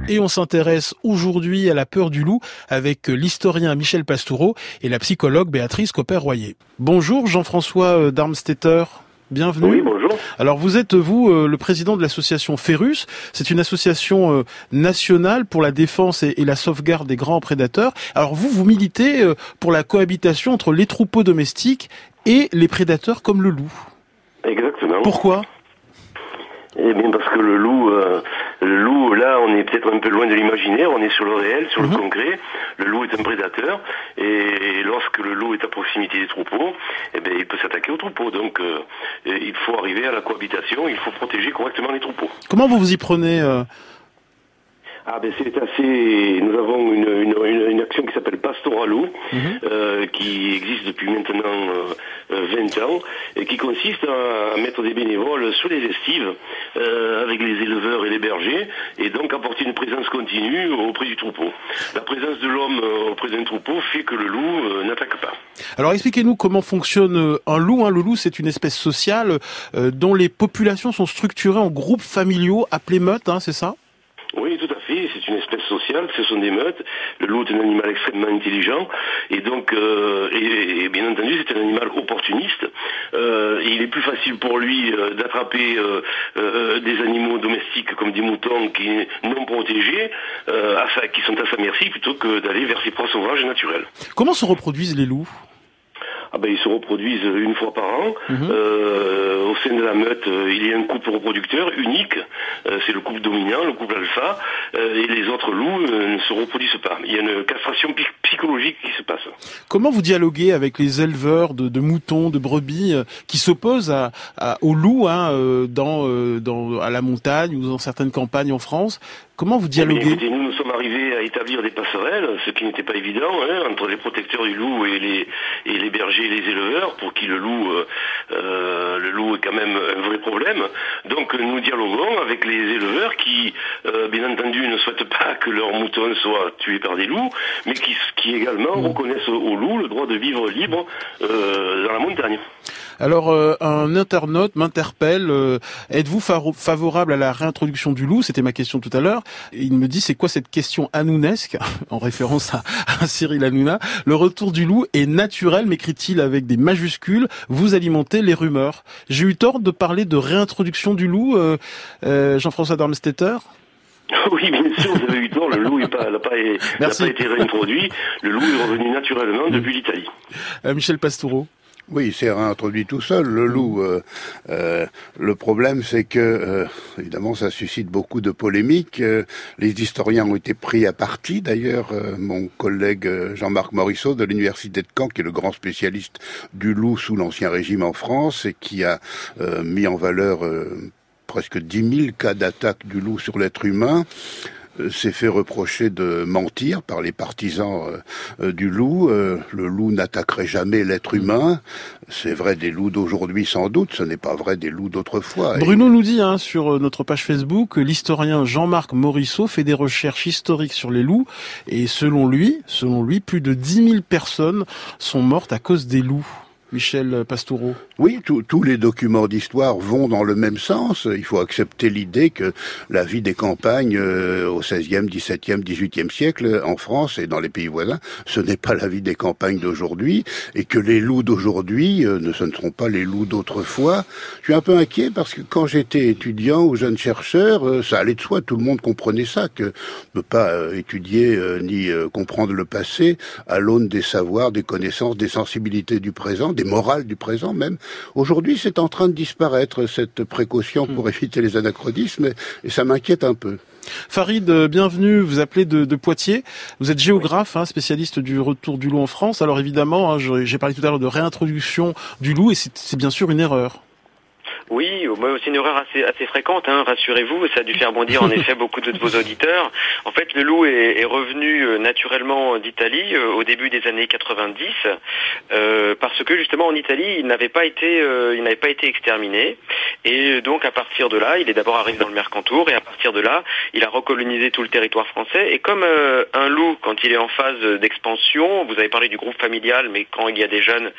Et on s'intéresse aujourd'hui à la peur du loup avec l'historien Michel Pastoureau et la psychologue Béatrice Copper-Royer. Bonjour Jean-François euh, Darmstetter. Bienvenue. Oui, bonjour. Alors vous êtes vous euh, le président de l'association Ferus. C'est une association euh, nationale pour la défense et, la sauvegarde des grands prédateurs. Alors vous vous militez euh, pour la cohabitation entre les troupeaux domestiques et les prédateurs comme le loup. Exactement. Pourquoi? Eh bien parce que le loup, euh, le loup, là, on est peut-être un peu loin de l'imaginaire, on est sur le réel, sur Mhm. le concret. Le loup est un prédateur, et lorsque le loup est à proximité des troupeaux, eh bien, il peut s'attaquer aux troupeaux. Donc, euh, il faut arriver à la cohabitation, il faut protéger correctement les troupeaux. Comment vous vous y prenez euh, Ah ben c'est assez. Nous avons une, une, une, une action qui s'appelle Pastoralo, Mhm. euh, qui existe depuis maintenant euh, euh, 20 ans, et qui consiste à, à mettre des bénévoles sur les estives euh, avec les éleveurs et les bergers, et donc apporter une présence continue auprès du troupeau. La présence de l'homme auprès d'un troupeau fait que le loup n'attaque pas. Alors expliquez-nous comment fonctionne un loup. hein. Le loup, c'est une espèce sociale dont les populations sont structurées en groupes familiaux appelés meutes, hein, c'est ça? Oui, tout à fait. C'est une Ce sont des meutes. Le loup est un animal extrêmement intelligent et donc, euh, bien entendu, c'est un animal opportuniste. Euh, il est plus facile pour lui euh, d'attraper des animaux domestiques comme des moutons qui non protégés, qui sont à sa merci, plutôt que d'aller vers ses proies sauvages naturelles. Comment se reproduisent les loups? Ah ben, ils se reproduisent une fois par an. Mhm. Euh, au sein de la meute, euh, il y a un couple reproducteur unique. Euh, c'est le couple dominant, le couple alpha. Euh, et les autres loups euh, ne se reproduisent pas. Il y a une castration psy- psychologique qui se passe. Comment vous dialoguez avec les éleveurs de, de moutons, de brebis euh, qui s'opposent à, à- aux loups hein, euh, dans, euh, dans, à la montagne ou dans certaines campagnes en France Comment vous Eh dialoguez écoutez, nous, nous sommes arrivés à établir des passerelles, ce qui n'était pas évident, hein, entre les protecteurs du loup et les, et les bergers et les éleveurs, pour qui le loup, euh, euh, le loup est quand même un vrai problème. Donc nous dialoguons avec les éleveurs qui, euh, bien entendu, ne souhaitent pas que leurs moutons soient tués par des loups, mais qui, qui également reconnaissent au loup le droit de vivre libre euh, dans la montagne. Alors, euh, un internaute m'interpelle. euh, Êtes-vous favorable à la réintroduction du loup? C'était ma question tout à l'heure. Il me dit, c'est quoi cette question anounesque En référence à, à Cyril Hanouna? Le retour du loup est naturel, m'écrit-il avec des majuscules. Vous alimentez les rumeurs. J'ai eu tort de parler de réintroduction du loup, euh, euh, Jean-François Darmstetter? Oui, bien sûr, vous avez eu tort, le loup n'a pas, été réintroduit, le loup est revenu naturellement depuis l'Italie. Euh, Michel Pastoureau Oui, il s'est réintroduit tout seul, le loup. Euh, euh, le problème, c'est que, euh, évidemment, ça suscite beaucoup de polémiques. Euh, les historiens ont été pris à partie. D'ailleurs, euh, mon collègue Jean-Marc Morisseau de l'Université de Caen, qui est le grand spécialiste du loup sous l'Ancien Régime en France et qui a euh, mis en valeur euh, presque 10 000 cas d'attaque du loup sur l'être humain, s'est fait reprocher de mentir par les partisans euh, euh, du loup. le loup n'attaquerait jamais l'être humain. C'est vrai des loups d'aujourd'hui sans doute, ce n'est pas vrai des loups d'autrefois. Bruno nous dit hein, sur notre page Facebook que l'historien Jean-Marc Morisseau fait des recherches historiques sur les loups et selon lui, selon lui, plus de 10 000 personnes sont mortes à cause des loups. Michel Pastoureau Oui, tous les documents d'histoire vont dans le même sens. Il faut accepter l'idée que la vie des campagnes euh, au XVIe, XVIIe, XVIIIe siècle en France et dans les pays voisins, ce n'est pas la vie des campagnes d'aujourd'hui et que les loups d'aujourd'hui euh, ne ce ne seront pas les loups d'autrefois. Je suis un peu inquiet parce que quand j'étais étudiant ou jeune chercheur, euh, ça allait de soi, tout le monde comprenait ça, que ne peut pas étudier ni comprendre le passé à l'aune des savoirs, des connaissances, des sensibilités du présent des morales du présent même. Aujourd'hui, c'est en train de disparaître, cette précaution pour hmm. éviter les anachronismes, et ça m'inquiète un peu. Farid, euh, bienvenue. Vous appelez de, Poitiers. Vous êtes géographe, hein, spécialiste du retour du loup en France. Alors évidemment, hein, j'ai parlé tout à l'heure de réintroduction du loup, et c'est bien sûr une erreur. Oui, c'est une erreur assez, assez fréquente, hein, rassurez-vous, ça a dû faire bondir en effet beaucoup de, vos auditeurs. En fait, le loup est, revenu euh, naturellement d'Italie euh, au début des années 90, euh, parce que justement en Italie, il n'avait pas été, il n'avait pas été exterminé, et donc à partir de là, il est d'abord arrivé dans le Mercantour, et à partir de là, il a recolonisé tout le territoire français. Et comme un loup, quand il est en phase d'expansion, vous avez parlé du groupe familial, mais quand il y a des jeunes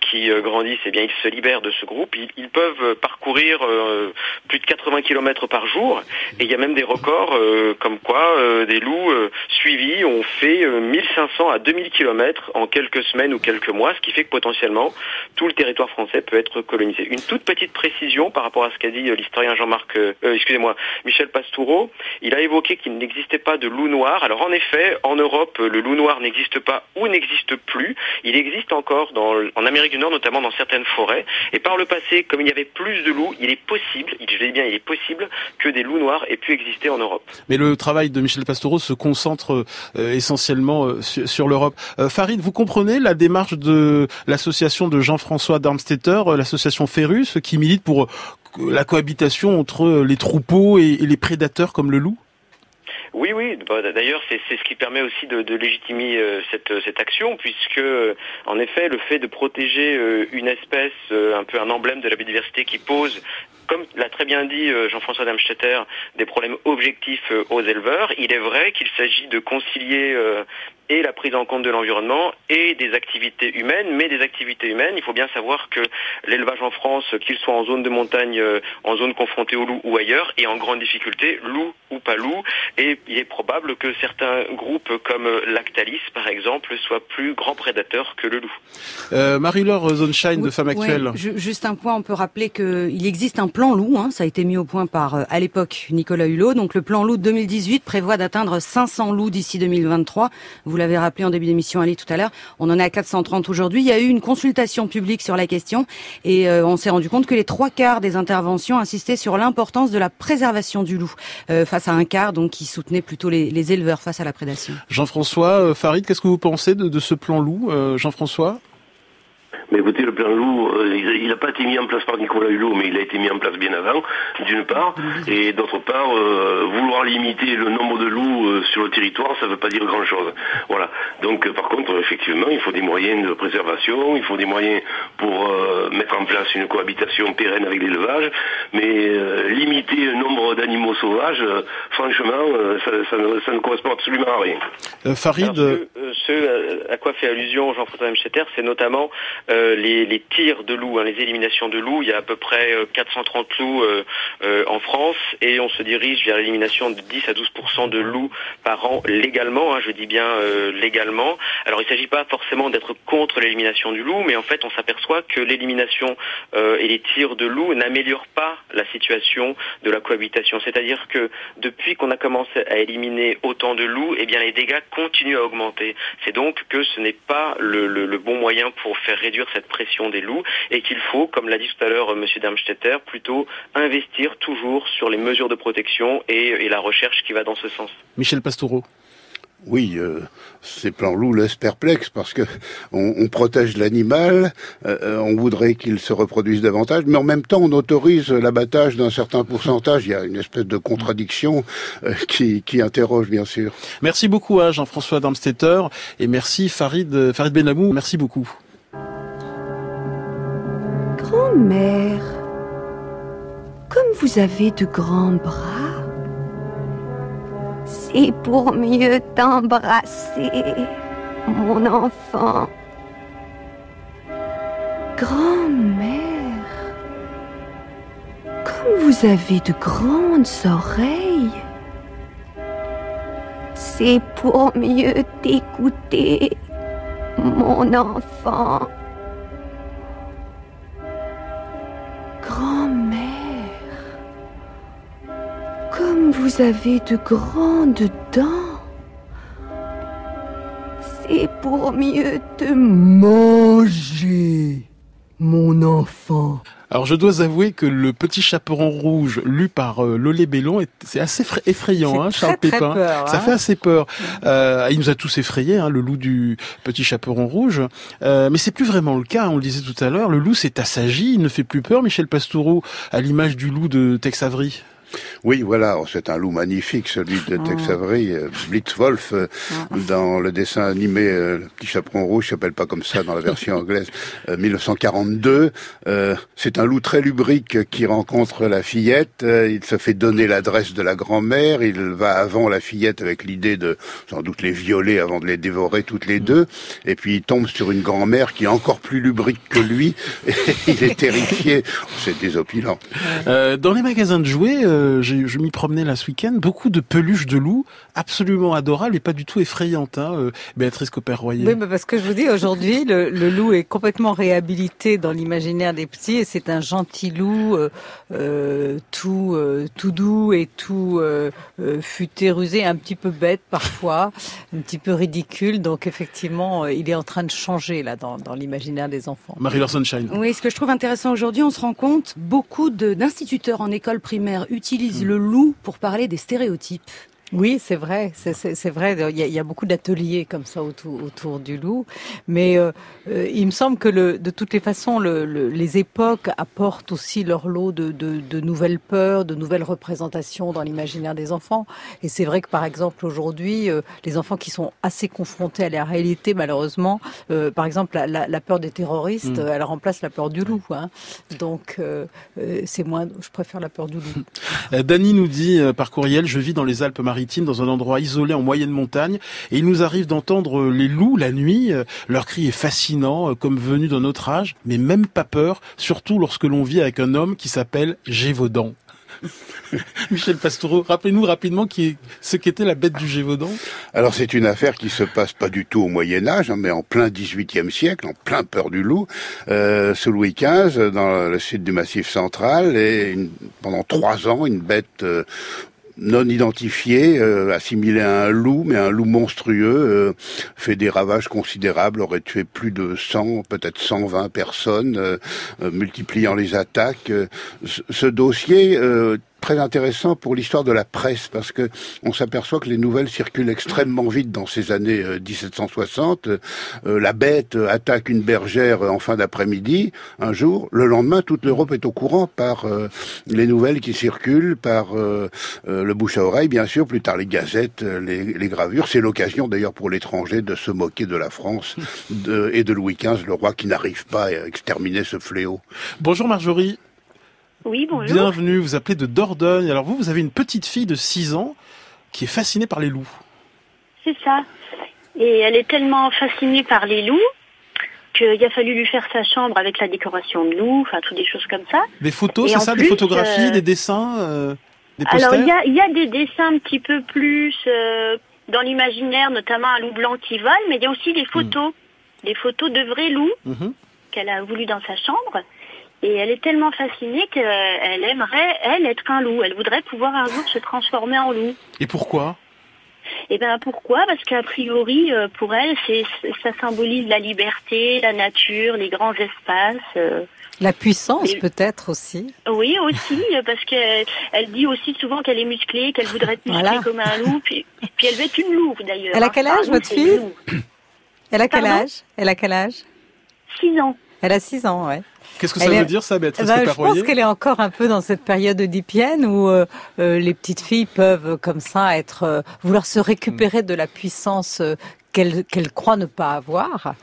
qui grandissent, eh bien ils se libèrent de ce groupe, ils peuvent parcourir euh, plus de 80 km par jour. Et il y a même des records euh, comme quoi euh, des loups suivis ont fait 1500 à 2000 km en quelques semaines ou quelques mois, ce qui fait que potentiellement tout le territoire français peut être colonisé. Une toute petite précision par rapport à ce qu'a dit l'historien Jean-Marc, excusez-moi, Michel Pastoureau. Il a évoqué qu'il n'existait pas de loup noir. Alors en effet, en Europe, le loup noir n'existe pas ou n'existe plus. Il existe encore en Amérique du Nord, notamment dans certaines forêts. Et par le passé, comme il y avait plus plus de loups, il est possible, je dis bien, il est possible que des loups noirs aient pu exister en Europe. Mais le travail de Michel Pastoureau se concentre euh, essentiellement euh, sur, l'Europe. Euh, Farid, vous comprenez la démarche de l'association de Jean-François Darmstetter, l'association Ferus, qui milite pour la cohabitation entre les troupeaux et les prédateurs comme le loup? Oui, oui. Bah, d'ailleurs, c'est ce qui permet aussi de, légitimer euh, cette, cette, action, puisque, euh, en effet, le fait de protéger euh, une espèce, un peu un emblème de la biodiversité qui pose comme l'a très bien dit Jean-François Damstetter, des problèmes objectifs aux éleveurs. Il est vrai qu'il s'agit de concilier et la prise en compte de l'environnement et des activités humaines, mais des activités humaines, il faut bien savoir que l'élevage en France, qu'il soit en zone de montagne, euh, en zone confrontée au loup ou ailleurs, est en grande difficulté, loup ou pas loup, et il est probable que certains groupes comme Lactalis, par exemple, soient plus grands prédateurs que le loup. Euh, Marie-Laure Zonshine de Femme Actuelle. juste un point, on peut rappeler qu'il existe un plan loup, hein, ça a été mis au point par, euh, à l'époque, Nicolas Hulot, donc le plan loup 2018 prévoit d'atteindre 500 loups d'ici 2023. Vous l'avez rappelé en début d'émission, Ali, tout à l'heure. On en est à 430 aujourd'hui. Il y a eu une consultation publique sur la question et euh, on s'est rendu compte que les trois quarts des interventions insistaient sur l'importance de la préservation du loup euh, face à un quart donc qui soutenait plutôt les, éleveurs face à la prédation. Jean-François euh, Farid, qu'est-ce que vous pensez de, de ce plan loup, Jean-François? Mais écoutez, le plan loup, euh, il n'a pas été mis en place par Nicolas Hulot, mais il a été mis en place bien avant, d'une part. Et d'autre part, euh, vouloir limiter le nombre de loups euh, sur le territoire, ça ne veut pas dire grand-chose. Voilà. Donc, par contre, effectivement, il faut des moyens de préservation, il faut des moyens pour mettre en place une cohabitation pérenne avec l'élevage. Mais limiter le nombre d'animaux sauvages, franchement, ça, ne, correspond absolument à rien. Farid ce, à quoi fait allusion Jean-François Mcheter, c'est notamment euh, les, tirs de loups, hein, les éliminations de loups. Il y a à peu près 430 euh, loups euh, en France et on se dirige vers l'élimination de 10 à 12% de loups par an légalement. Hein, je dis bien légalement. Alors il ne s'agit pas forcément d'être contre l'élimination du loup, mais en fait on s'aperçoit que l'élimination et les tirs de loups n'améliorent pas la situation de la cohabitation. C'est-à-dire que depuis qu'on a commencé à éliminer autant de loups, eh bien les dégâts continuent à augmenter. C'est donc que ce n'est pas le, bon moyen pour faire réduire cette pression des loups et qu'il faut, comme l'a dit tout à l'heure euh, M. Darmstetter, plutôt investir toujours sur les mesures de protection et, et la recherche qui va dans ce sens. Michel Pastoureau. Oui, euh, ces plans loups laissent perplexe parce que on, on protège l'animal, euh, on voudrait qu'il se reproduise davantage, mais en même temps on autorise l'abattage d'un certain pourcentage. Il y a une espèce de contradiction euh, qui, qui interroge bien sûr. Merci beaucoup à Jean-François Darmstetter et merci Farid, Farid Benamou. Merci beaucoup. Grand-mère, comme vous avez de grands bras, c'est pour mieux t'embrasser, mon enfant. Grand-mère, comme vous avez de grandes oreilles, c'est pour mieux t'écouter, mon enfant. Grand-mère, comme vous avez de grandes dents, c'est pour mieux te manger, mon enfant. Alors je dois avouer que le petit chaperon rouge lu par euh, Lolé Bellon, est- c'est assez fra- effrayant, hein, Charles très, très Pépin. peur, Ça hein. fait assez peur. Euh, il nous a tous effrayés, hein, le loup du petit chaperon rouge. Euh, mais c'est plus vraiment le cas. On le disait tout à l'heure, le loup s'est assagi, il ne fait plus peur. Michel Pastoureau, à l'image du loup de Tex Avery. Oui, voilà, c'est un loup magnifique, celui de Tex Avery, euh, Blitzwolf, euh, dans le dessin animé euh, Le Petit Chaperon Rouge, s'appelle pas comme ça dans la version anglaise, euh, 1942. Euh, c'est un loup très lubrique qui rencontre la fillette, euh, il se fait donner l'adresse de la grand-mère, il va avant la fillette avec l'idée de sans doute les violer avant de les dévorer toutes les deux, et puis il tombe sur une grand-mère qui est encore plus lubrique que lui, et il est terrifié, c'est désopilant. Euh, dans les magasins de jouets, euh, je m'y promenais là ce week-end, beaucoup de peluches de loups, absolument adorables et pas du tout effrayantes. Hein, euh, Béatrice Copper-Royer. Oui, mais parce que je vous dis, aujourd'hui, le, le loup est complètement réhabilité dans l'imaginaire des petits et c'est un gentil loup euh, euh, tout, euh, tout doux et tout euh, euh, futé, rusé, un petit peu bête parfois, un petit peu ridicule. Donc effectivement, il est en train de changer là dans, dans l'imaginaire des enfants. Marie-Laure Sunshine. Oui, ce que je trouve intéressant aujourd'hui, on se rend compte, beaucoup d'instituteurs en école primaire utilisent le loup pour parler des stéréotypes. Oui, c'est vrai, c'est- vrai. Il y, a, il y a beaucoup d'ateliers comme ça autour, autour du loup, mais euh, euh, il me semble que le, de toutes les façons, le, le- les époques apportent aussi leur lot de, de, de nouvelles peurs, de nouvelles représentations dans l'imaginaire des enfants. Et c'est vrai que par exemple aujourd'hui, euh, les enfants qui sont assez confrontés à la réalité, malheureusement, euh, par exemple la, la, la peur des terroristes, Mm. euh, elle remplace la peur du loup. Hein. Donc c'est moins, je préfère la peur du loup. Dany nous dit par courriel, je vis dans les Alpes-Maritimes, dans un endroit isolé en moyenne montagne, et il nous arrive d'entendre euh, les loups la nuit. Euh, Leur cri est fascinant, euh, comme venu d'un autre âge, mais même pas peur, surtout lorsque l'on vit avec un homme qui s'appelle Gévaudan. Michel Pastoureau, rappelez-nous rapidement ce qu'était la bête du Gévaudan. Alors c'est une affaire qui se passe pas du tout au Moyen Âge, hein, mais en plein XVIIIe siècle, en plein peur du loup, sous Louis XV, dans le sud du Massif central, et pendant trois ans, une bête non identifiée, euh, assimilée à un loup, mais un loup monstrueux, euh, fait des ravages considérables, aurait tué plus de 100, peut-être 120 personnes, euh, euh, multipliant les attaques. Ce dossier... euh, très intéressant pour l'histoire de la presse parce que on s'aperçoit que les nouvelles circulent extrêmement vite dans ces années euh, 1760. Euh, la bête euh, attaque une bergère euh, en fin d'après-midi un jour. Le lendemain, toute l'Europe est au courant par euh, les nouvelles qui circulent, par euh, euh, le bouche à oreille, bien sûr, plus tard les gazettes, euh, les, gravures. C'est l'occasion d'ailleurs pour l'étranger de se moquer de la France et de Louis XV, le roi qui n'arrive pas à exterminer ce fléau. Bonjour Marjorie. Oui, bonjour. Bienvenue, vous appelez de Dordogne. Alors vous, vous avez une petite fille de 6 ans qui est fascinée par les loups. C'est ça. Et elle est tellement fascinée par les loups qu'il a fallu lui faire sa chambre avec la décoration de loups, enfin, toutes des choses comme ça. Des photos, c'est ça? Des photographies, euh, des dessins, euh, des posters Alors, il y a, il y a des dessins un petit peu plus euh, dans l'imaginaire, notamment un loup blanc qui vole, mais il y a aussi des photos, des photos de vrais loups Mhm. qu'elle a voulu dans sa chambre. Et elle est tellement fascinée qu'elle aimerait, elle, être un loup. Elle voudrait pouvoir un jour se transformer en loup. Et pourquoi? Et ben pourquoi? Parce qu'a priori, euh, pour elle, c'est ça symbolise la liberté, la nature, les grands espaces. euh, La puissance Et- peut-être aussi. Oui, aussi, parce qu'elle elle dit aussi souvent qu'elle est musclée, qu'elle voudrait être musclée Voilà. comme un loup. Puis, puis elle veut être une louve d'ailleurs. Elle a hein. quel âge, votre fille? Elle a quel Pardon? âge? Elle a quel âge? 6 ans. Elle a 6 ans, ouais. Qu'est-ce que ça Elle veut est- dire ça, Béatrice Ben, je pense qu'elle est encore un peu dans cette période oedipienne où euh, euh, les petites filles peuvent euh, comme ça être euh, vouloir se récupérer de la puissance euh, croient ne pas avoir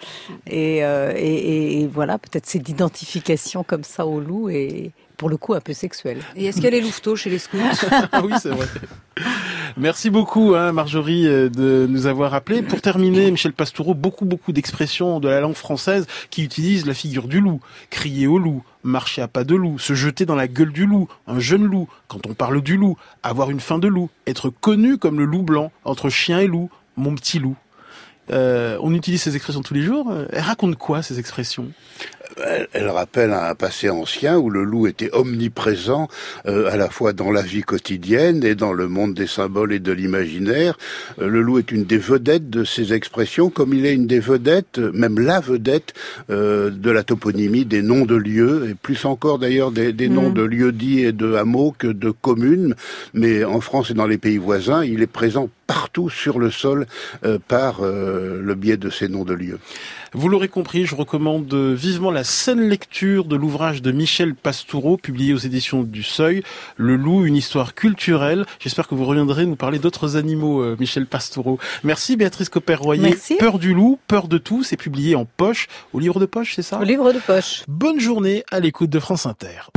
et, euh, et, et- et voilà peut-être c'est d'identification comme ça au loup et pour le coup un peu sexuel. Et est-ce qu'elle est louveteau chez les scouts Ah oui, c'est vrai. Merci beaucoup, hein, Marjorie, euh, de nous avoir appelé. Pour terminer, Michel Pastoureau, beaucoup, beaucoup d'expressions de la langue française qui utilisent la figure du loup. Crier au loup, marcher à pas de loup, se jeter dans la gueule du loup, un jeune loup, quand on parle du loup, avoir une fin de loup, être connu comme le loup blanc, entre chien et loup, mon petit loup. Euh, on utilise ces expressions tous les jours. Euh, Elles racontent quoi, ces expressions? Elle, elle rappelle un passé ancien où le loup était omniprésent euh, à la fois dans la vie quotidienne et dans le monde des symboles et de l'imaginaire. Euh, le loup est une des vedettes de ces expressions, comme il est une des vedettes, euh, même la vedette euh, de la toponymie des noms de lieux, et plus encore d'ailleurs des, des noms Mhm. de lieux dits et de hameaux que de communes. Mais en France et dans les pays voisins, il est présent partout sur le sol euh, par euh, le biais de ces noms de lieux. Vous l'aurez compris, je recommande vivement la saine lecture de l'ouvrage de Michel Pastoureau, publié aux éditions du Seuil, Le loup, une histoire culturelle. J'espère que vous reviendrez nous parler d'autres animaux, euh, Michel Pastoureau. Merci Béatrice Copper-Royer. Merci. Peur du loup, peur de tout, c'est publié en poche, au livre de poche, c'est ça? Au livre de poche. Bonne journée à l'écoute de France Inter.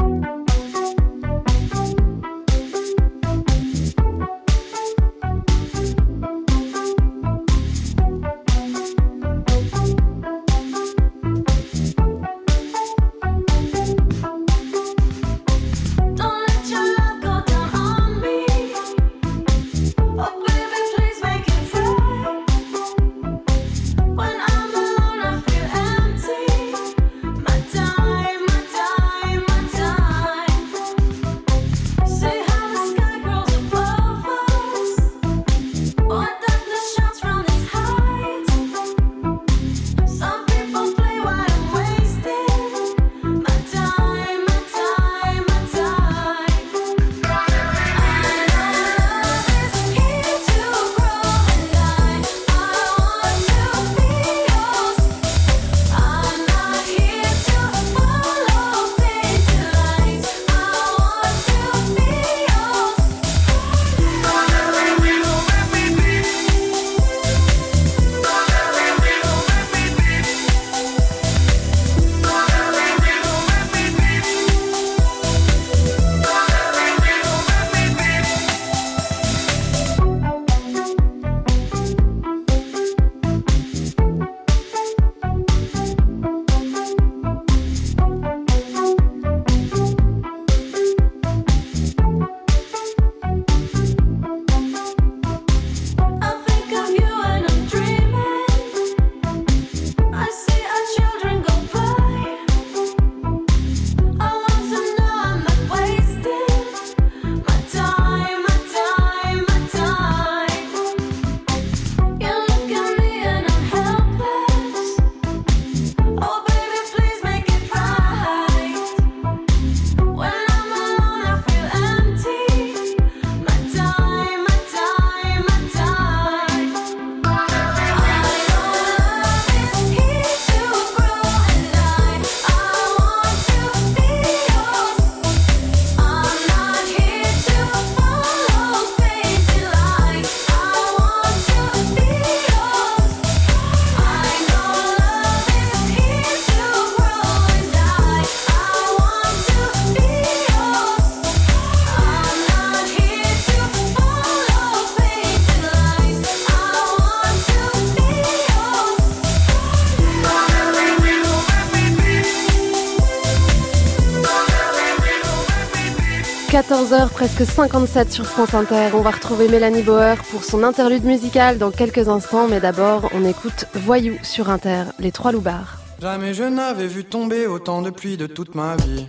14h, presque 57 sur France Inter. On va retrouver Mélanie Bauer pour son interlude musical dans quelques instants, mais d'abord, on écoute Voyou sur Inter, les trois loupards. Jamais je n'avais vu tomber autant de pluie de toute ma vie.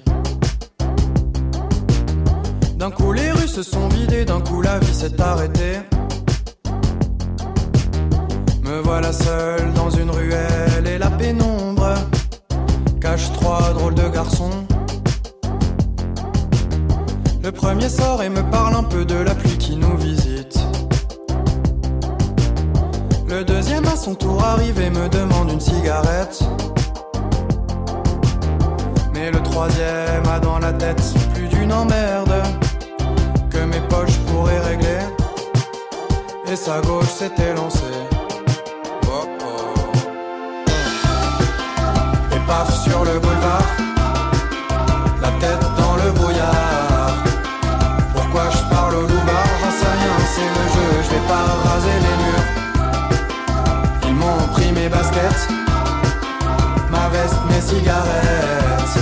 D'un coup les rues se sont vidées, d'un coup la vie s'est arrêtée. Me voilà seul premier sort et me parle un peu de la pluie qui nous visite. Le deuxième à son tour arrive et me demande une cigarette. Mais le troisième a dans la tête plus d'une emmerde que mes poches pourraient régler. Et sa gauche s'était lancée. Oh, oh. Et paf sur le boulevard, la tête dans le brouillard. C'est le jeu, je vais pas raser les murs. Ils m'ont pris mes baskets, ma veste, mes cigarettes.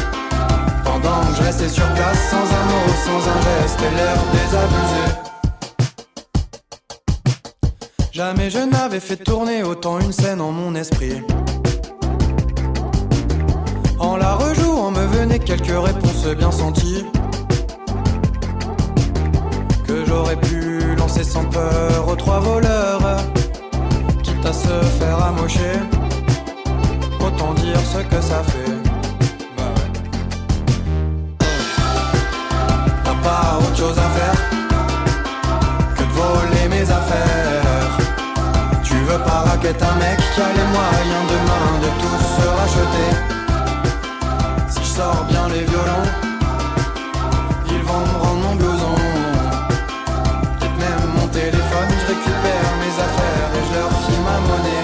Pendant que je restais sur place sans un mot, sans un geste et l'air désabusé. Jamais je n'avais fait tourner autant une scène en mon esprit. En la rejouant me venaient quelques réponses bien senties. Que j'aurais pu c'est sans peur aux trois voleurs, quitte à se faire amocher. Autant dire ce que ça fait. Bah ouais. T'as pas autre chose à faire que de voler mes affaires. Tu veux pas raquer un mec qui a les moyens demain de tout se racheter. Si je sors bien les violons. someone else.